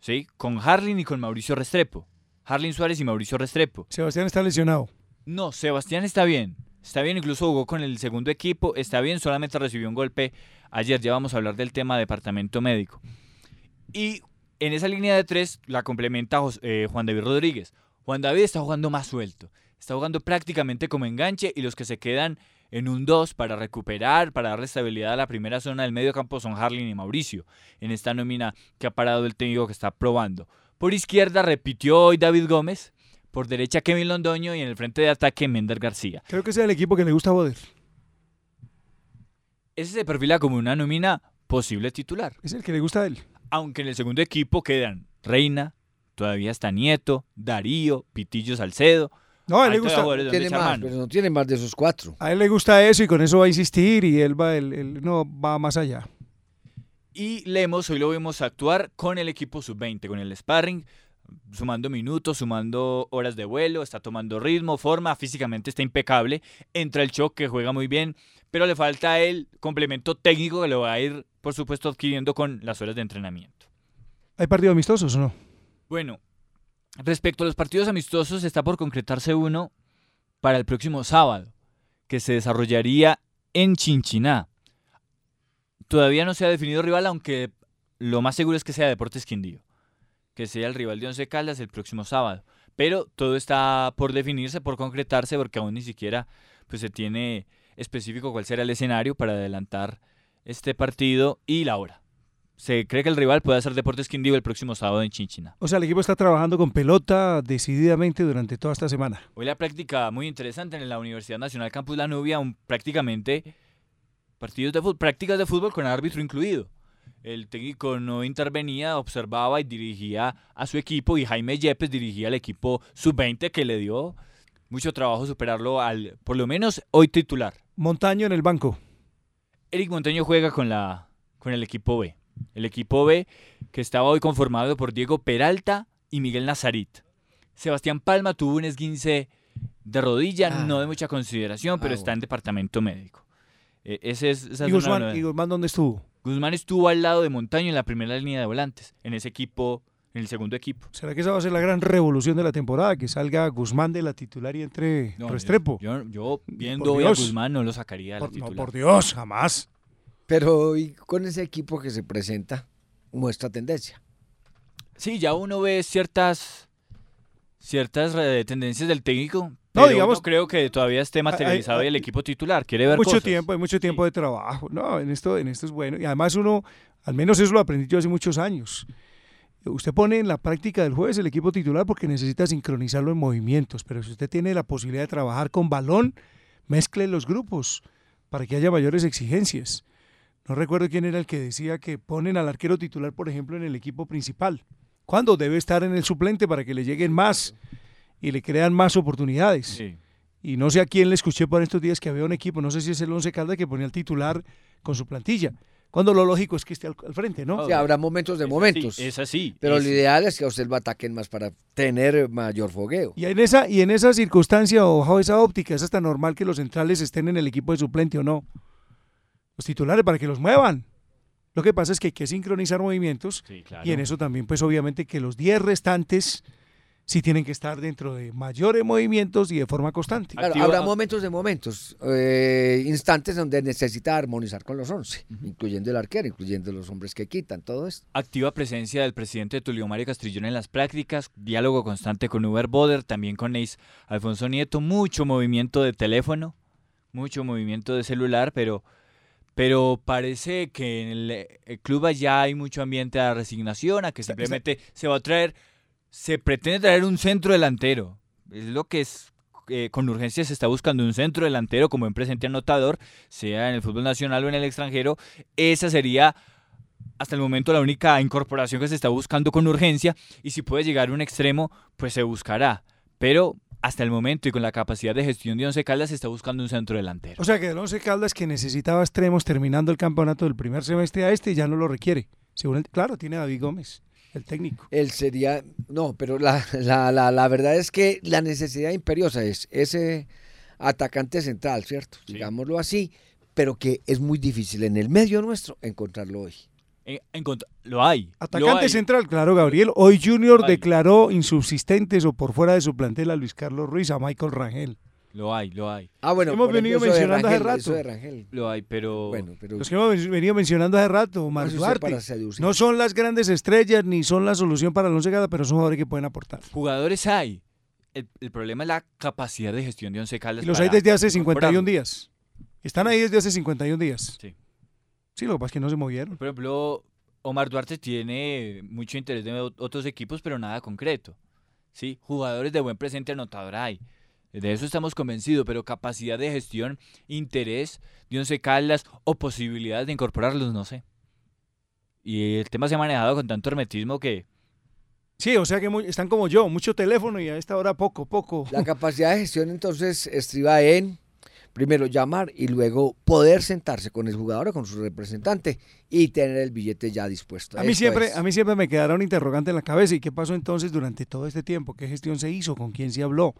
¿sí? Con Harlin y con Mauricio Restrepo. Harlin Suárez y Mauricio Restrepo. Sebastián está lesionado. No, Sebastián está bien. Está bien, incluso jugó con el segundo equipo. Está bien, solamente recibió un golpe ayer. Ya vamos a hablar del tema departamento médico. Y en esa línea de tres la complementa eh, Juan David Rodríguez. Juan David está jugando más suelto. Está jugando prácticamente como enganche y los que se quedan en un 2 para recuperar, para darle estabilidad a la primera zona del medio campo son Harlin y Mauricio. En esta nómina que ha parado el técnico que está probando. Por izquierda repitió hoy David Gómez. Por derecha Kevin Londoño y en el frente de ataque Mender García. Creo que ese es el equipo que le gusta a Boder. Ese se perfila como una nómina posible titular. Es el que le gusta a él. Aunque en el segundo equipo quedan Reina, todavía está Nieto, Darío, Pitillo Salcedo. No, a él le Hay gusta- Tiene más, mano. pero no tiene más de esos cuatro. A él le gusta eso y con eso va a insistir y él va, él, él no va más allá. Y Lemos hoy lo vemos actuar con el equipo sub-20, con el sparring, sumando minutos, sumando horas de vuelo, está tomando ritmo, forma, físicamente está impecable, entra el choque, juega muy bien, pero le falta el complemento técnico que lo va a ir, por supuesto, adquiriendo con las horas de entrenamiento. ¿Hay partidos amistosos o no? Bueno, respecto a los partidos amistosos, está por concretarse uno para el próximo sábado, que se desarrollaría en Chinchiná. Todavía no se ha definido rival, aunque lo más seguro es que sea Deportes Quindío, que sea el rival de Once Caldas el próximo sábado. Pero todo está por definirse, por concretarse, porque aún ni siquiera pues, se tiene específico cuál será el escenario para adelantar este partido y la hora. Se cree que el rival puede ser Deportes Quindío el próximo sábado en Chinchiná. O sea, el equipo está trabajando con pelota decididamente durante toda esta semana. Hoy la práctica muy interesante en la Universidad Nacional Campus La Nubia, un, prácticamente partidos de fútbol, prácticas de fútbol con árbitro incluido. El técnico no intervenía, observaba y dirigía a su equipo y Jaime Yepes dirigía al equipo sub-20 que le dio mucho trabajo superarlo al, por lo menos hoy titular. Montaño en el banco. Eric Montaño juega con, la, con el equipo B. El equipo B que estaba hoy conformado por Diego Peralta y Miguel Nazarit. Sebastián Palma tuvo un esguince de rodilla, Ah. no de mucha consideración, pero Ah, está en departamento médico. Eh, ese es, esa ¿Y es Guzmán. ¿Y Guzmán dónde estuvo? Guzmán estuvo al lado de Montaño en la primera línea de volantes, en ese equipo, en el segundo equipo. ¿Será que esa va a ser la gran revolución de la temporada? Que salga Guzmán de la titular y entre No, Restrepo. Yo, yo viendo hoy a. Guzmán no lo sacaría de la Por- no, por Dios, jamás. Pero y con ese equipo que se presenta, muestra tendencia. Sí, ya uno ve ciertas ciertas tendencias del técnico, Pero digamos- no creo que todavía esté materializado hay- el equipo titular. Quiere ver mucho cosas. tiempo, hay mucho tiempo de trabajo. No, en esto, en esto es bueno. Y además uno, al menos eso lo aprendí yo hace muchos años. Usted pone en la práctica del jueves el equipo titular porque necesita sincronizarlo en movimientos, pero si usted tiene la posibilidad de trabajar con balón, mezcle los grupos para que haya mayores exigencias. No recuerdo quién era el que decía que ponen al arquero titular, por ejemplo, en el equipo principal. ¿Cuándo debe estar en el suplente para que le lleguen más y le crean más oportunidades? Y no sé a quién le escuché por estos días que había un equipo, no sé si es el Once Caldas que ponía al titular con su plantilla. Cuando lo lógico es que esté al, al frente, ¿no? Sí, habrá momentos de momentos. es así. Pero es- lo ideal es que a usted lo ataquen más para tener mayor fogueo. Y en esa, y en esa circunstancia o bajo esa óptica, es hasta normal que los centrales estén en el equipo de suplente o no. Los titulares para que los muevan. Lo que pasa es que hay que sincronizar movimientos claro. y en eso también, pues obviamente que los 10 restantes sí tienen que estar dentro de mayores movimientos y de forma constante. Claro, habrá momentos de momentos, eh, instantes donde necesita armonizar con los 11, incluyendo el arquero, incluyendo los hombres que quitan, todo esto. Activa presencia del presidente Tulio Mario Castrillón en las prácticas, diálogo constante con Uber Boder, también con Neis Alfonso Nieto, mucho movimiento de teléfono, mucho movimiento de celular, pero, pero parece que en el, el club allá hay mucho ambiente de resignación, a que simplemente se va a traer, se pretende traer un centro delantero. Es lo que es eh, con urgencia se está buscando un centro delantero como en presente anotador, sea en el fútbol nacional o en el extranjero. Esa sería hasta el momento la única incorporación que se está buscando con urgencia y si puede llegar a un extremo, pues se buscará. Pero hasta el momento y con la capacidad de gestión de Once Caldas se está buscando un centro delantero. O sea que el Once Caldas que necesitaba extremos terminando el campeonato del primer semestre a este ya no lo requiere. Según el- claro, tiene a David Gómez, el técnico. Él sería, no, pero la, la, la, la verdad es que la necesidad imperiosa es ese atacante central, ¿cierto? Digámoslo así, pero que es muy difícil en el medio nuestro encontrarlo hoy. En- lo hay. lo Atacante hay. central, claro, Gabriel. Hoy Junior Lo hay. declaró insubsistentes o por fuera de su plantel a Luis Carlos Ruiz, a Michael Rangel. Lo hay, lo hay. Ah, bueno, Hemos venido mencionando hace Rangel, rato. de Rangel. Lo hay, pero... Bueno, pero Los que hemos venido mencionando hace rato, Omar usted Duarte. No son las grandes estrellas ni son la solución para el Once Caldas, pero son jugadores que pueden aportar. Jugadores hay. El, el problema es la capacidad de gestión de Once Caldas. Y los hay desde hace 51 incorporarlos. días. Están ahí desde hace 51 días. Sí. Sí, lo que pasa es que no se movieron. Por ejemplo, Omar Duarte tiene mucho interés de otros equipos, pero nada concreto. ¿sí? Jugadores de buen presente anotador hay. De eso estamos convencidos, pero capacidad de gestión, interés de Once Caldas o posibilidades de incorporarlos, no sé. Y el tema se ha manejado con tanto hermetismo que Sí, o sea que muy- están como yo, mucho teléfono y a esta hora poco, poco. La capacidad de gestión entonces estriba en primero llamar y luego poder sentarse con el jugador o con su representante y tener el billete ya dispuesto. A mí, Esto siempre, es. a mí siempre me quedará un interrogante en la cabeza. ¿Y qué pasó entonces durante todo este tiempo? ¿Qué gestión se hizo? ¿Con quién se habló?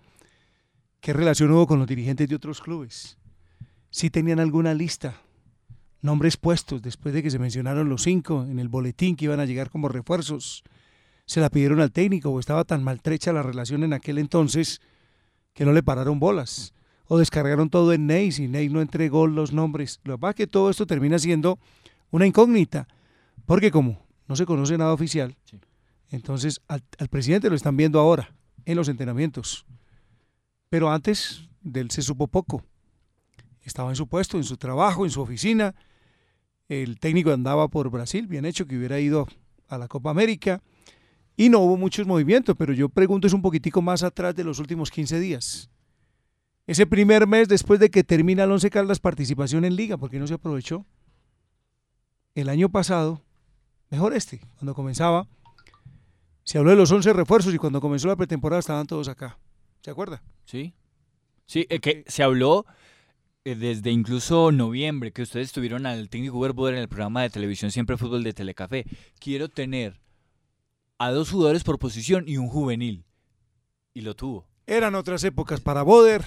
¿Qué relación hubo con los dirigentes de otros clubes? ¿Si tenían alguna lista? Nombres puestos después de que se mencionaron los cinco en el boletín que iban a llegar como refuerzos. ¿Se la pidieron al técnico o estaba tan maltrecha la relación en aquel entonces que no le pararon bolas? ¿O descargaron todo en Ney y Ney no entregó los nombres? Lo que pasa es que todo esto termina siendo una incógnita. Porque como no se conoce nada oficial, entonces al, al presidente lo están viendo ahora en los entrenamientos. Pero antes de él se supo poco. Estaba en su puesto, en su trabajo, en su oficina. El técnico andaba por Brasil, bien hecho que hubiera ido a la Copa América. Y no hubo muchos movimientos, pero yo pregunto es un poquitico más atrás de los últimos 15 días. Ese primer mes después de que termina el Once Caldas participación en liga, porque no se aprovechó. El año pasado, mejor este, cuando comenzaba, se habló de los 11 refuerzos y cuando comenzó la pretemporada estaban todos acá. ¿Se acuerda? Sí. Sí, eh, que se habló eh, desde incluso noviembre, que ustedes estuvieron al técnico Uber Boder en el programa de televisión Siempre Fútbol de Telecafé. Quiero tener a dos jugadores por posición y un juvenil. Y lo tuvo. Eran otras épocas para Boder.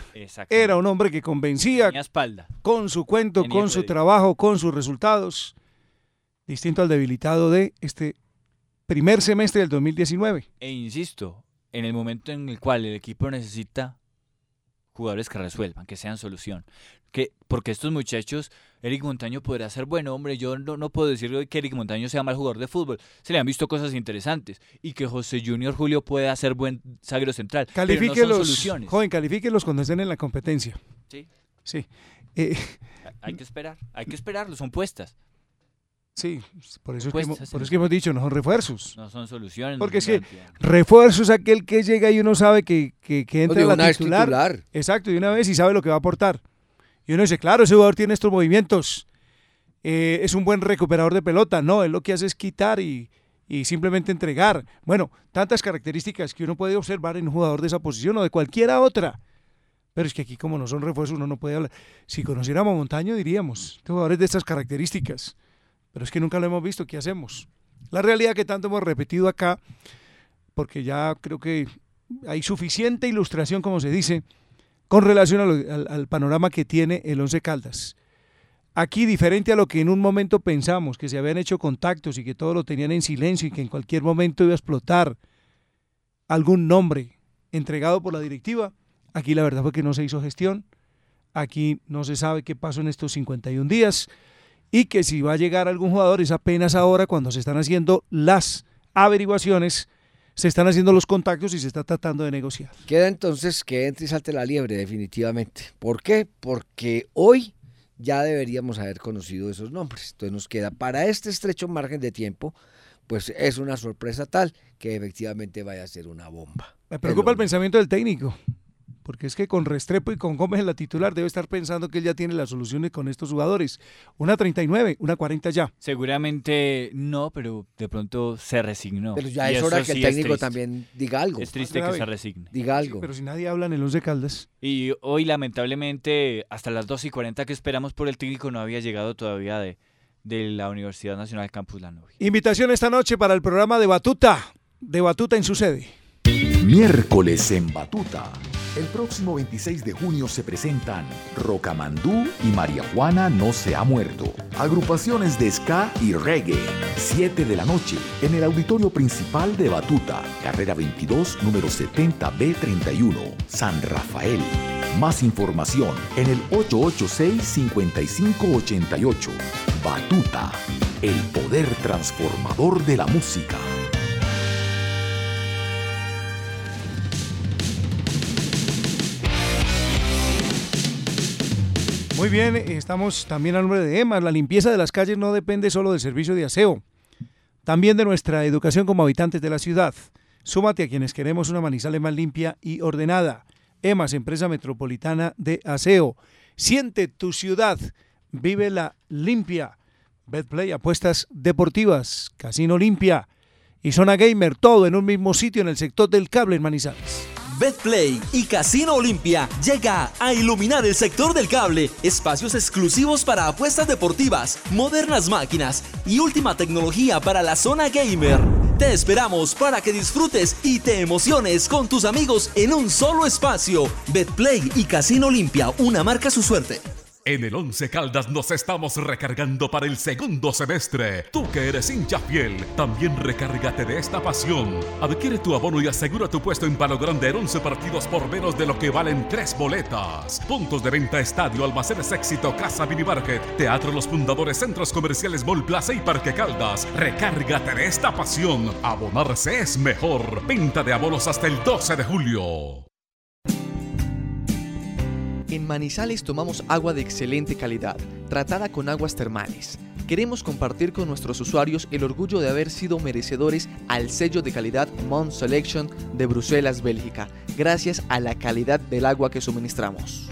Era un hombre que convencía Tenía espalda. con su cuento, Tenía con su trabajo, con sus resultados. Distinto al debilitado de este primer semestre del 2019. E insisto, en el momento en el cual el equipo necesita jugadores que resuelvan, que sean solución. Que, porque estos muchachos, Eric Montaño podrá ser bueno, hombre, yo no, no puedo decir que Eric Montaño sea mal jugador de fútbol. Se le han visto cosas interesantes. Y que José Junior Julio pueda ser buen zaguero central. pero no son Califíquelos, soluciones. joven, califíquelos cuando estén en la competencia. Sí. Sí. Eh, Hay que esperar, hay que esperarlo, son puestas. sí, por eso, es que, por eso es que hemos dicho, no son refuerzos. No son soluciones. no Porque es son que garantías. refuerzo es aquel que llega y uno sabe que, que, que entra a la una vez titular. titular. Exacto, de una vez y sabe lo que va a aportar. Y uno dice, claro, ese jugador tiene estos movimientos. eh, es un buen recuperador de pelota. No, él lo que hace es quitar y, y simplemente entregar. Bueno, tantas características que uno puede observar en un jugador de esa posición o de cualquiera otra. Pero es que aquí como no son refuerzos uno no puede hablar. Si conociéramos a Montaño diríamos, este jugador es de estas características. Pero es que nunca lo hemos visto, ¿qué hacemos? La realidad que tanto hemos repetido acá, porque ya creo que hay suficiente ilustración, como se dice, con relación al, al panorama que tiene el Once Caldas. Aquí, diferente a lo que en un momento pensamos, que se habían hecho contactos y que todo lo tenían en silencio y que en cualquier momento iba a explotar algún nombre entregado por la directiva, aquí la verdad fue que no se hizo gestión, aquí no se sabe qué pasó en estos 51 días y que si va a llegar algún jugador es apenas ahora cuando se están haciendo las averiguaciones, se están haciendo los contactos y se está tratando de negociar. Queda entonces que entre y salte la liebre, definitivamente. ¿Por qué? Porque hoy ya deberíamos haber conocido esos nombres. Entonces nos queda para este estrecho margen de tiempo, pues es una sorpresa tal que efectivamente vaya a ser una bomba. Me preocupa el pensamiento del técnico, porque es que con Restrepo y con Gómez en la titular debe estar pensando que él ya tiene las soluciones con estos jugadores. Una 39, una 40 ya. Seguramente no, pero de pronto se resignó. Pero ya Y es hora que el sí técnico también diga algo. Es triste que Grave. se resigne. Diga algo. Pero si nadie habla en el Once Caldas. Y hoy, lamentablemente, hasta las 2 y 40 que esperamos por el técnico no había llegado todavía de, de la Universidad Nacional Campus La Nubia. Invitación esta noche para el programa de Batuta, de Batuta en su sede. Miércoles en Batuta. El próximo 26 de junio se presentan Rocamandú y María Juana no se ha muerto. Agrupaciones de ska y reggae. 7 de la noche en el auditorio principal de Batuta, carrera 22, número 70B31, San Rafael. Más información en el 886-5588. Batuta, el poder transformador de la música. Muy bien, estamos también al nombre de EMAS. La limpieza de las calles no depende solo del servicio de aseo, también de nuestra educación como habitantes de la ciudad. Súmate a quienes queremos una Manizales más limpia y ordenada. EMAS, empresa metropolitana de aseo. Siente tu ciudad, vive la limpia. Betplay, apuestas deportivas, casino limpia y zona gamer, todo en un mismo sitio en el sector del cable en Manizales. Betplay y Casino Olimpia llega a iluminar el sector del cable, espacios exclusivos para apuestas deportivas, modernas máquinas y última tecnología para la zona gamer. Te esperamos para que disfrutes y te emociones con tus amigos en un solo espacio. Betplay y Casino Olimpia, una marca su suerte. En el Once Caldas nos estamos recargando para el segundo semestre. Tú que eres hincha fiel, también recárgate de esta pasión. Adquiere tu abono y asegura tu puesto en Palo Grande en 11 partidos por menos de lo que valen 3 boletas. Puntos de venta Estadio, Almacenes Éxito, Casa Mini Market, Teatro Los Fundadores, Centros Comerciales Mall Plaza y Parque Caldas. Recárgate de esta pasión. Abonarse es mejor. Venta de abonos hasta el 12 de julio. En Manizales tomamos agua de excelente calidad, tratada con aguas termales. Queremos compartir con nuestros usuarios el orgullo de haber sido merecedores al sello de calidad Mount Selection de Bruselas, Bélgica, gracias a la calidad del agua que suministramos.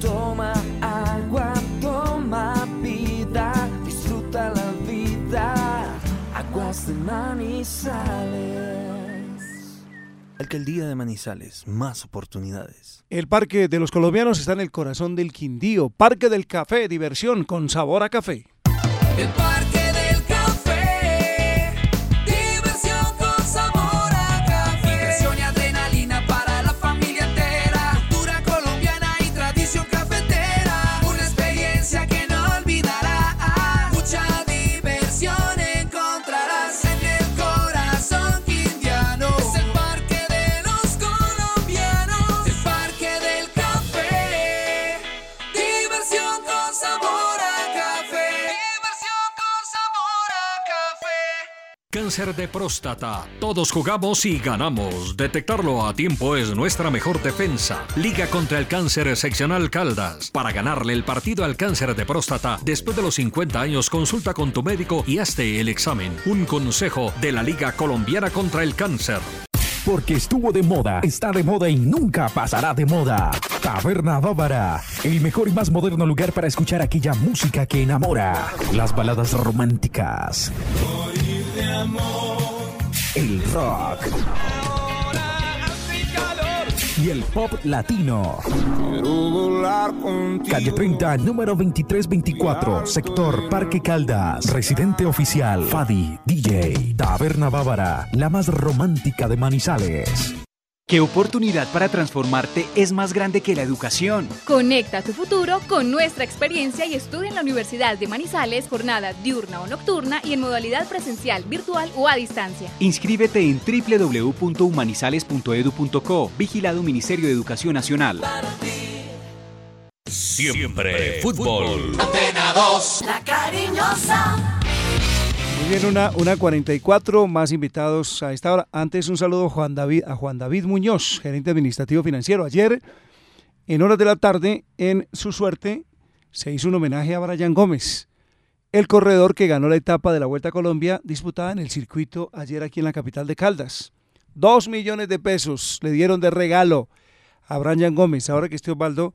Toma agua, toma vida, disfruta la vida. Aguas de Manizales. Alcaldía de Manizales, más oportunidades. El Parque de los Colombianos está en el corazón del Quindío. Parque del Café, diversión con sabor a café. El Parque Cáncer de próstata. Todos jugamos y ganamos. Detectarlo a tiempo es nuestra mejor defensa. Liga contra el cáncer seccional Caldas. Para ganarle el partido al cáncer de próstata, después de los 50 años, consulta con tu médico y hazte el examen. Un consejo de la Liga Colombiana contra el Cáncer. Porque estuvo de moda, está de moda y nunca pasará de moda. Taberna Bávara, el mejor y más moderno lugar para escuchar aquella música que enamora. Las baladas románticas. El rock. Y el pop latino. Calle 30, número 2324, sector Parque Caldas. Residente oficial, Fadi, DJ. Taberna Bávara, la más romántica de Manizales. ¿Qué oportunidad para transformarte es más grande que la educación? Conecta tu futuro con nuestra experiencia y estudia en la Universidad de Manizales jornada diurna o nocturna y en modalidad presencial, virtual o a distancia. Inscríbete en www.humanizales.edu.co, vigilado Ministerio de Educación Nacional. Siempre fútbol. Antena 2, la cariñosa. Bien, una, una 44, más invitados a esta hora. Antes un saludo a Juan David, Muñoz, gerente administrativo financiero. Ayer, en horas de la tarde, en su suerte, se hizo un homenaje a Brian Gómez, el corredor que ganó la etapa de la Vuelta a Colombia disputada en el circuito ayer aquí en la capital de Caldas. Dos millones de pesos le dieron de regalo a Brian Gómez. Ahora que estoy Osvaldo,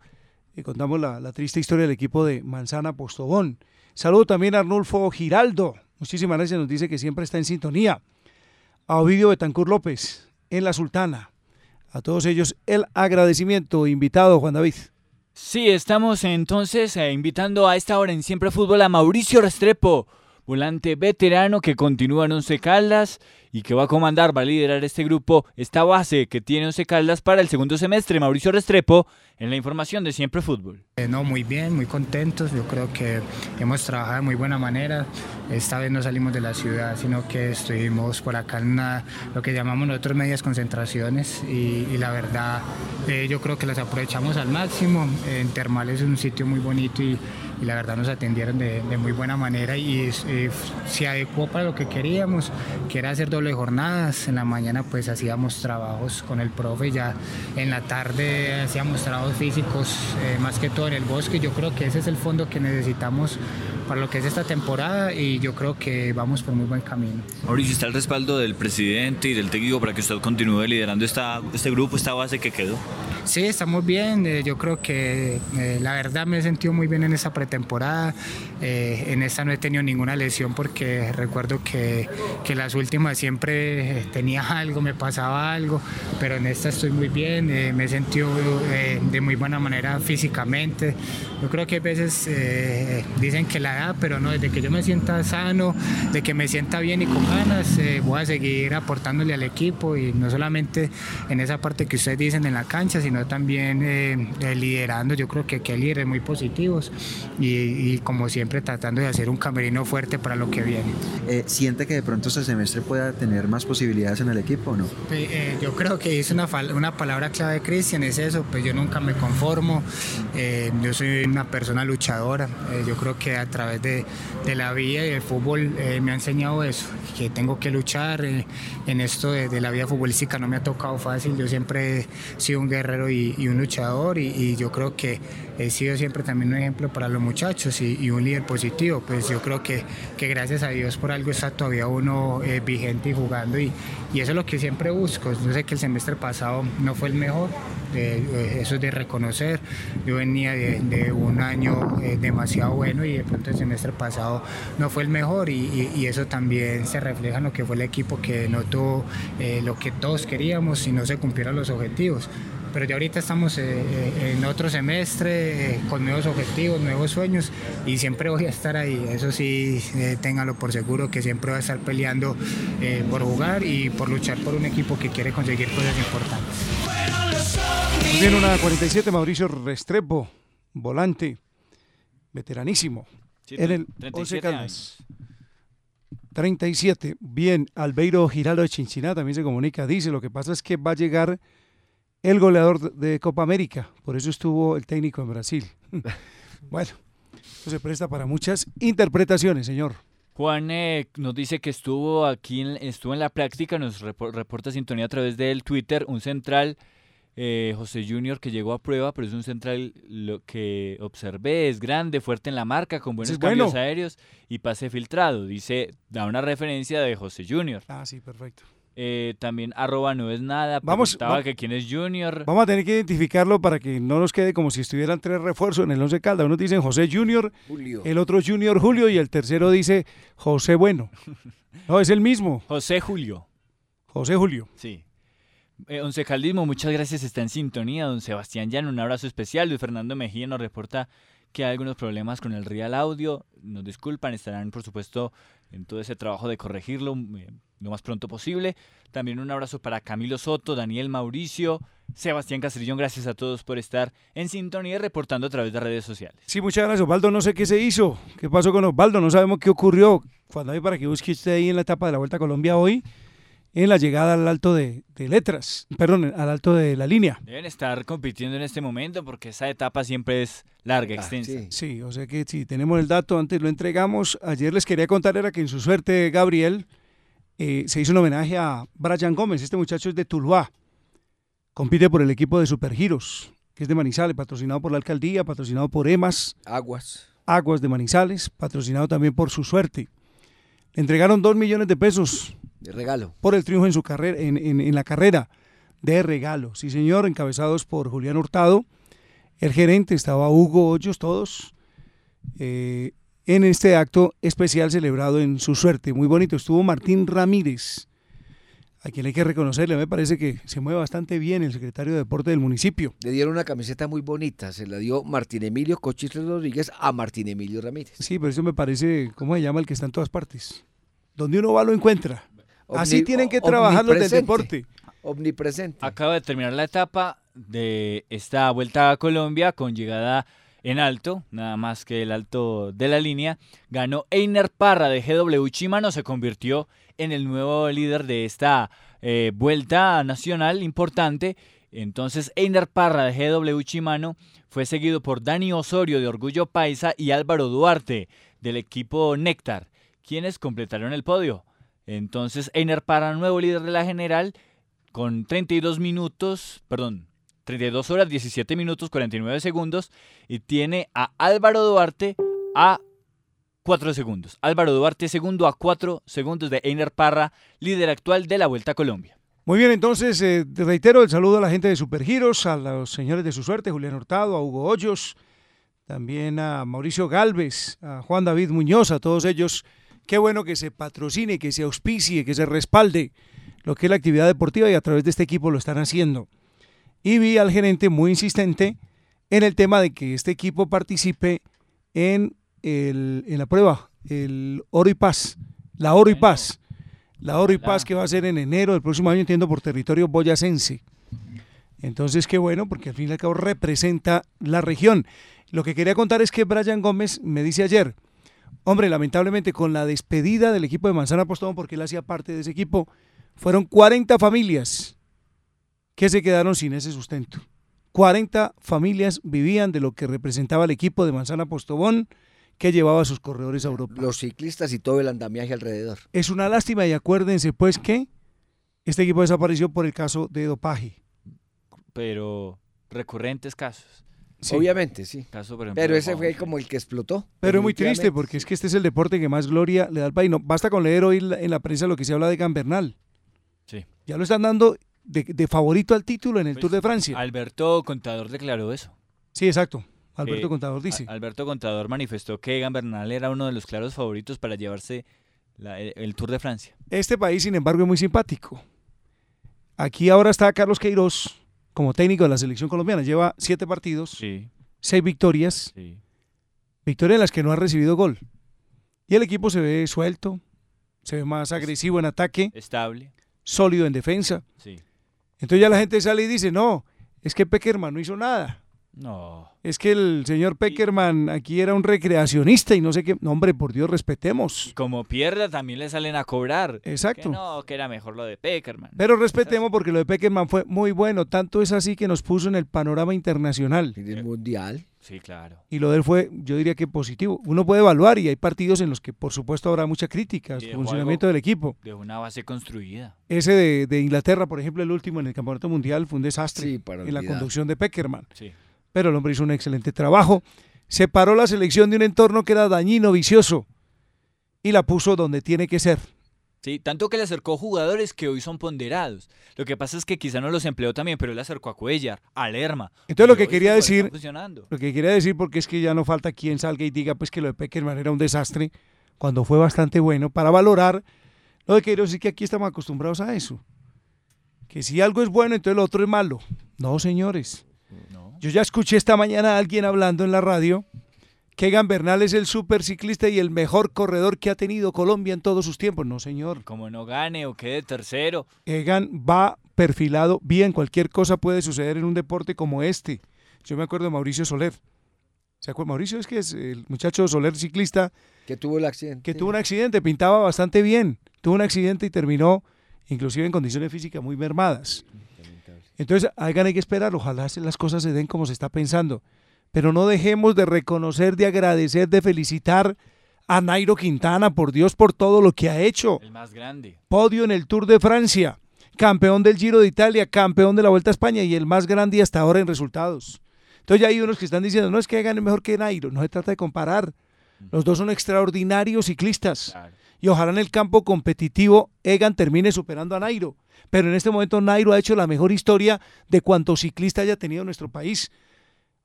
le contamos la, la triste historia del equipo de Manzana Postobón. Saludo también a Arnulfo Giraldo. Muchísimas gracias, nos dice que siempre está en sintonía. A Ovidio Betancur López, en La Sultana. A todos ellos el agradecimiento. Invitado, Juan David. Sí, estamos entonces eh, invitando a esta hora en Siempre Fútbol a Mauricio Restrepo, volante veterano que continúa en Once Caldas y que va a comandar, va a liderar este grupo, esta base que tiene Once Caldas para el segundo semestre. Mauricio Restrepo, en la información de Siempre Fútbol. Eh, no, muy bien, muy contentos. Yo creo que hemos trabajado de muy buena manera. Esta vez no salimos de la ciudad, sino que estuvimos por acá en una- lo que llamamos nosotros medias concentraciones y, la verdad eh, yo creo que las aprovechamos al máximo. En Termal es un sitio muy bonito y, y la verdad nos atendieron de, muy buena manera y eh, se adecuó para lo que queríamos, que era hacer doble jornadas. En la mañana pues hacíamos trabajos con el profe, ya en la tarde hacíamos trabajos físicos, eh, más que todo en el bosque. Yo creo que ese es el fondo que necesitamos para lo que es esta temporada y yo creo que vamos por muy buen camino. Mauricio, ¿está el respaldo del presidente y del técnico para que usted continúe liderando este grupo, esta base que quedó? Sí, estamos bien. eh, yo creo que eh, la verdad me he sentido muy bien en esta pretemporada. Eh, en esta no he tenido ninguna lesión porque recuerdo que, que las últimas siempre eh, tenía algo, me pasaba algo, pero en esta estoy muy bien. eh, me he sentido eh, de muy buena manera físicamente. Yo creo que a veces eh, dicen que la edad, pero no, desde que yo me sienta sano, de que me sienta bien y con ganas, eh, voy a seguir aportándole al equipo y no solamente en esa parte que ustedes dicen en la cancha, sino también liderando. Yo creo que aquí hay líderes muy positivos y, y como siempre tratando de hacer un camerino fuerte para lo que viene. Eh, ¿Siente que de pronto este semestre pueda tener más posibilidades en el equipo o no? Pues, eh, yo creo que es una, una palabra clave Cristian, es eso, pues yo nunca me conformo, eh, yo soy una persona luchadora, eh, yo creo que a través de, de la vida y del fútbol eh, me ha enseñado eso, que tengo que luchar, en esto de, de la vida futbolística no me ha tocado fácil, yo siempre he sido un guerrero y, y un luchador y, y yo creo que he sido siempre también un ejemplo para los muchachos y, un líder positivo, pues yo creo que, que gracias a Dios por algo está todavía uno eh, vigente y jugando y, y eso es lo que siempre busco. Yo sé que el semestre pasado no fue el mejor, eh, eso es de reconocer. Yo venía de, un año eh, demasiado bueno y de pronto el semestre pasado no fue el mejor y, y- eso también se refleja en lo que fue el equipo que no tuvo lo que todos queríamos y no se cumplieron los objetivos. Pero ya ahorita estamos eh, eh, en otro semestre eh, con nuevos objetivos, nuevos sueños y siempre voy a estar ahí. Eso sí, eh, téngalo por seguro que siempre voy a estar peleando eh, por jugar y por luchar por un equipo que quiere conseguir cosas importantes. Muy bien, una 47, Mauricio Restrepo, volante, veteranísimo. Sí, en el 37 Once Caldas. 37. Bien, Albeiro Giraldo de Chinchiná también se comunica. Dice, lo que pasa es que va a llegar el goleador de Copa América. Por eso estuvo el técnico en Brasil. bueno, eso se presta para muchas interpretaciones, señor. Juan eh, nos dice que estuvo aquí, en, estuvo en la práctica, nos repo- reporta sintonía a través del Twitter, un central, eh, José Junior, que llegó a prueba, pero es un central lo que observé, es grande, fuerte en la marca, con buenos cambios bueno. aéreos y pase filtrado. Dice, da una referencia de José Junior. Ah, sí, perfecto. Eh, también arroba no es nada, Vamos, va- que quién es Junior. Vamos a tener que identificarlo para que no nos quede como si estuvieran tres refuerzos en el Once Caldas. Unos dicen José Junior, Julio. el otro Junior Julio y el tercero dice José Bueno. No, es el mismo. José Julio. José Julio. Sí. Eh, Once Caldismo, muchas gracias, está en sintonía. Don Sebastián Llano, un abrazo especial. Luis Fernando Mejía nos reporta que hay algunos problemas con el Real Audio. Nos disculpan, estarán, por supuesto, en todo ese trabajo de corregirlo eh, lo más pronto posible. También un abrazo para Camilo Soto, Daniel Mauricio, Sebastián Castrillón. Gracias a todos por estar en sintonía y reportando a través de redes sociales. Sí, muchas gracias, Osvaldo. No sé qué se hizo. ¿Qué pasó con Osvaldo? No sabemos qué ocurrió. Cuando hay para que busque usted ahí en la etapa de la Vuelta a Colombia hoy, en la llegada al alto de, de letras, perdón, al alto de la línea. Deben estar compitiendo en este momento porque esa etapa siempre es larga, extensa. Sí, o sea que si tenemos el dato, antes lo entregamos. Ayer les quería contar era que en su suerte, Gabriel, eh, se hizo un homenaje a Brian Gómez. Este muchacho es de Tuluá. Compite por el equipo de Supergiros, que es de Manizales, patrocinado por la alcaldía, patrocinado por EMAS. Aguas. Aguas de Manizales, patrocinado también por su suerte. Le entregaron dos millones de pesos De regalo. por el triunfo en su carrera, en, en- en la carrera de regalo. Sí, señor, encabezados por Julián Hurtado. El gerente estaba Hugo Hoyos, todos. eh, en este acto especial celebrado en su suerte. Muy bonito. Estuvo Martín Ramírez, a quien hay que reconocerle. Me parece que se mueve bastante bien el secretario de Deporte del municipio. Le dieron una camiseta muy bonita. Se la dio Martín Emilio Cochis Rodríguez a Martín Emilio Ramírez. Sí, pero eso me parece, ¿cómo se llama el que está en todas partes? Donde uno va lo encuentra. Así tienen que trabajar los del deporte. Omnipresente. Acaba de terminar la etapa de esta vuelta a Colombia con llegada en alto, nada más que el alto de la línea. Ganó Einer Parra de GW Chimano, se convirtió en el nuevo líder de esta eh, vuelta nacional importante. Entonces, Einer Parra de GW Chimano fue seguido por Dani Osorio de Orgullo Paisa y Álvaro Duarte del equipo Néctar, quienes completaron el podio. Entonces, Einer Parra, nuevo líder de la general, con 32 minutos, perdón, 32 horas, 17 minutos, 49 segundos, y tiene a Álvaro Duarte a 4 segundos. Álvaro Duarte segundo a 4 segundos de Einer Parra, líder actual de la Vuelta a Colombia. Muy bien, entonces eh, te reitero el saludo a la gente de Supergiros, a los señores de su suerte, Julián Hurtado, a Hugo Hoyos, también a Mauricio Galvez, a Juan David Muñoz, a todos ellos. Qué bueno que se patrocine, que se auspicie, que se respalde lo que es la actividad deportiva y a través de este equipo lo están haciendo. Y vi al gerente muy insistente en el tema de que este equipo participe en, el, en la prueba, el Oro y Paz, la Oro y Paz. La Oro y Paz que va a ser en enero del próximo año, entiendo, por territorio boyacense. Entonces, qué bueno, porque al fin y al cabo representa la región. Lo que quería contar es que Brian Gómez me dice ayer, hombre, lamentablemente con la despedida del equipo de Manzana Postón, porque él hacía parte de ese equipo, fueron 40 familias que se quedaron sin ese sustento. 40 familias vivían de lo que representaba el equipo de Manzana Postobón que llevaba a sus corredores a Europa. Los ciclistas y todo el andamiaje alrededor. Es una lástima y acuérdense pues que este equipo desapareció por el caso de dopaje. Pero recurrentes casos. Sí. Obviamente, sí. Caso, por ejemplo, Pero ese fue como el que explotó. Pero es muy triste porque es que este es el deporte que más gloria le da al país. No, basta con leer hoy la- en la prensa lo que se habla de Gambernal. Sí. Ya lo están dando de, de favorito al título en el Pues, Tour de Francia. Alberto Contador declaró eso. Sí, exacto. Alberto que- Contador dice. A- Alberto Contador manifestó que Egan Bernal era uno de los claros favoritos para llevarse la- el, el Tour de Francia. Este país, sin embargo, es muy simpático. Aquí ahora está Carlos Queiroz como técnico de la selección colombiana. Lleva siete partidos, seis victorias, victorias en las que no ha recibido gol. Y el equipo se ve suelto, se ve más agresivo en ataque, Estable. sólido en defensa. Sí. Entonces ya la gente sale y dice, no, es que Peckerman no hizo nada. No. Es que el señor Peckerman aquí era un recreacionista y no sé qué. No, hombre, por Dios, respetemos. Como pierda, también le salen a cobrar. Exacto. Que no, que era mejor lo de Peckerman. Pero respetemos porque lo de Peckerman fue muy bueno. Tanto es así que nos puso en el panorama internacional. En el mundial. Sí, claro. Y lo de él fue, yo diría que positivo. Uno puede evaluar y hay partidos en los que por supuesto habrá mucha crítica al funcionamiento del equipo. De una base construida. Ese de, de Inglaterra, por ejemplo, el último en el Campeonato Mundial fue un desastre Sí, para en la conducción de Peckerman. Sí. Pero el hombre hizo un excelente trabajo. Separó la selección de un entorno que era dañino, vicioso, y la puso donde tiene que ser. Sí, tanto que le acercó jugadores que hoy son ponderados. Lo que pasa es que quizá no los empleó también, pero él le acercó a Cuellar, a Lerma. Entonces lo que quería decir, lo que quería decir, porque es que ya no falta quien salga y diga pues que lo de Peckerman era un desastre, cuando fue bastante bueno, para valorar lo de Queiroz, es que aquí estamos acostumbrados a eso. Que si algo es bueno, entonces lo otro es malo. No, señores. Yo ya escuché esta mañana a alguien hablando en la radio que Egan Bernal es el superciclista y el mejor corredor que ha tenido Colombia en todos sus tiempos. No, señor. Como no gane o quede tercero. Egan va perfilado bien, cualquier cosa puede suceder en un deporte como este. Yo me acuerdo de Mauricio Soler. ¿Se acuerda? Mauricio es que es el muchacho Soler ciclista Que tuvo el accidente. que tuvo un accidente, pintaba bastante bien. Tuvo un accidente y terminó inclusive en condiciones físicas muy mermadas. Entonces, a Egan hay que esperar, ojalá las cosas se den como se está pensando. Pero no dejemos de reconocer, de agradecer, de felicitar a Nairo Quintana, por Dios, por todo lo que ha hecho El más grande. podio en el Tour de Francia, campeón del Giro de Italia, campeón de la Vuelta a España y el más grande hasta ahora en resultados. Entonces ya hay unos que están diciendo, no es que gane mejor que Nairo, no se trata de comparar. Los dos son extraordinarios ciclistas. Y ojalá en el campo competitivo Egan termine superando a Nairo. Pero en este momento Nairo ha hecho la mejor historia de cuanto ciclista haya tenido nuestro país.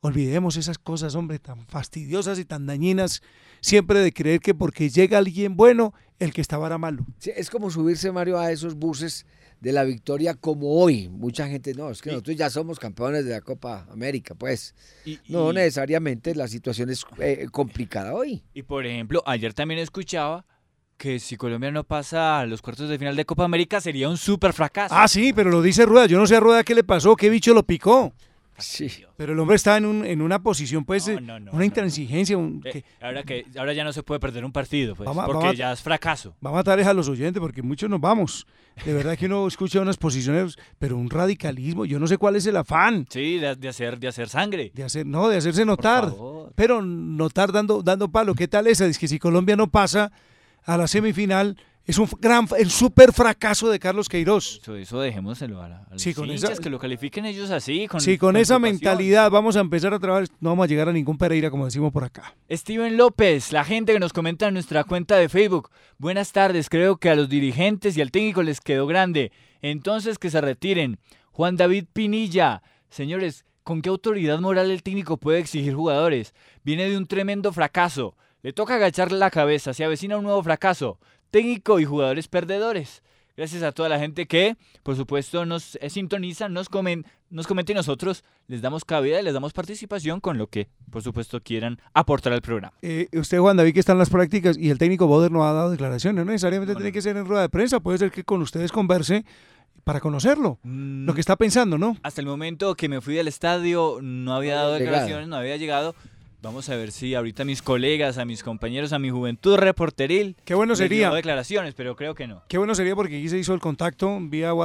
Olvidemos esas cosas, hombre, tan fastidiosas y tan dañinas, siempre de creer que porque llega alguien bueno, el que estaba era malo. Sí, es como subirse, Mario, a esos buses de la victoria como hoy. Mucha gente, no, es que nosotros ya somos campeones de la Copa América, pues. no y- necesariamente la situación es eh, complicada hoy. Y por ejemplo, ayer también escuchaba que si Colombia no pasa a los cuartos de final de Copa América sería un súper fracaso. Ah, sí, pero lo dice Rueda. Yo no sé a Rueda qué le pasó, qué bicho lo picó. Sí. Pero el hombre está en, un, en una posición, pues, No, eh, no, no, una intransigencia. un- Eh, que ahora que ahora ya no se puede perder un partido, pues, Vamos a- porque ya es fracaso. va a matar a los oyentes, porque muchos nos vamos. De verdad que uno escucha unas posiciones, pero un radicalismo. Yo no sé cuál es el afán. Sí, de, de hacer de hacer sangre. De hacer, no, de hacerse notar. Pero notar dando, dando palo. ¿Qué tal esa? Es que si Colombia no pasa a la semifinal, es un gran, el súper fracaso de Carlos Queiroz. Eso, eso dejémoselo a, la- a los Sí, con hinchas, esa- que lo califiquen ellos así. Con, si con, con esa mentalidad vamos a empezar a trabajar, no vamos a llegar a ningún Pereira, como decimos por acá. Steven López, la gente que nos comenta en nuestra cuenta de Facebook. Buenas tardes, creo que a los dirigentes y al técnico les quedó grande. Entonces que se retiren. Juan David Pinilla, señores, ¿con qué autoridad moral el técnico puede exigir jugadores? Viene de un tremendo fracaso. Le toca agacharle la cabeza, se avecina un nuevo fracaso. Técnico y jugadores perdedores. Gracias a toda la gente que, por supuesto, nos eh, sintoniza, nos, comen, nos comenta y nosotros les damos cabida y les damos participación con lo que, por supuesto, quieran aportar al programa. Eh, usted, Juan David, que está en las prácticas y el técnico Boder no ha dado declaraciones. No necesariamente tiene que ser en rueda de prensa, puede ser que con ustedes converse para conocerlo, lo que está pensando, ¿no? Hasta el momento que me fui del estadio no había dado llegado. declaraciones, no había llegado. Vamos a ver si ahorita mis colegas, a mis compañeros, a mi juventud reporteril. Qué bueno sería. declaraciones, pero creo que no. Qué bueno sería porque aquí se hizo el contacto vía WhatsApp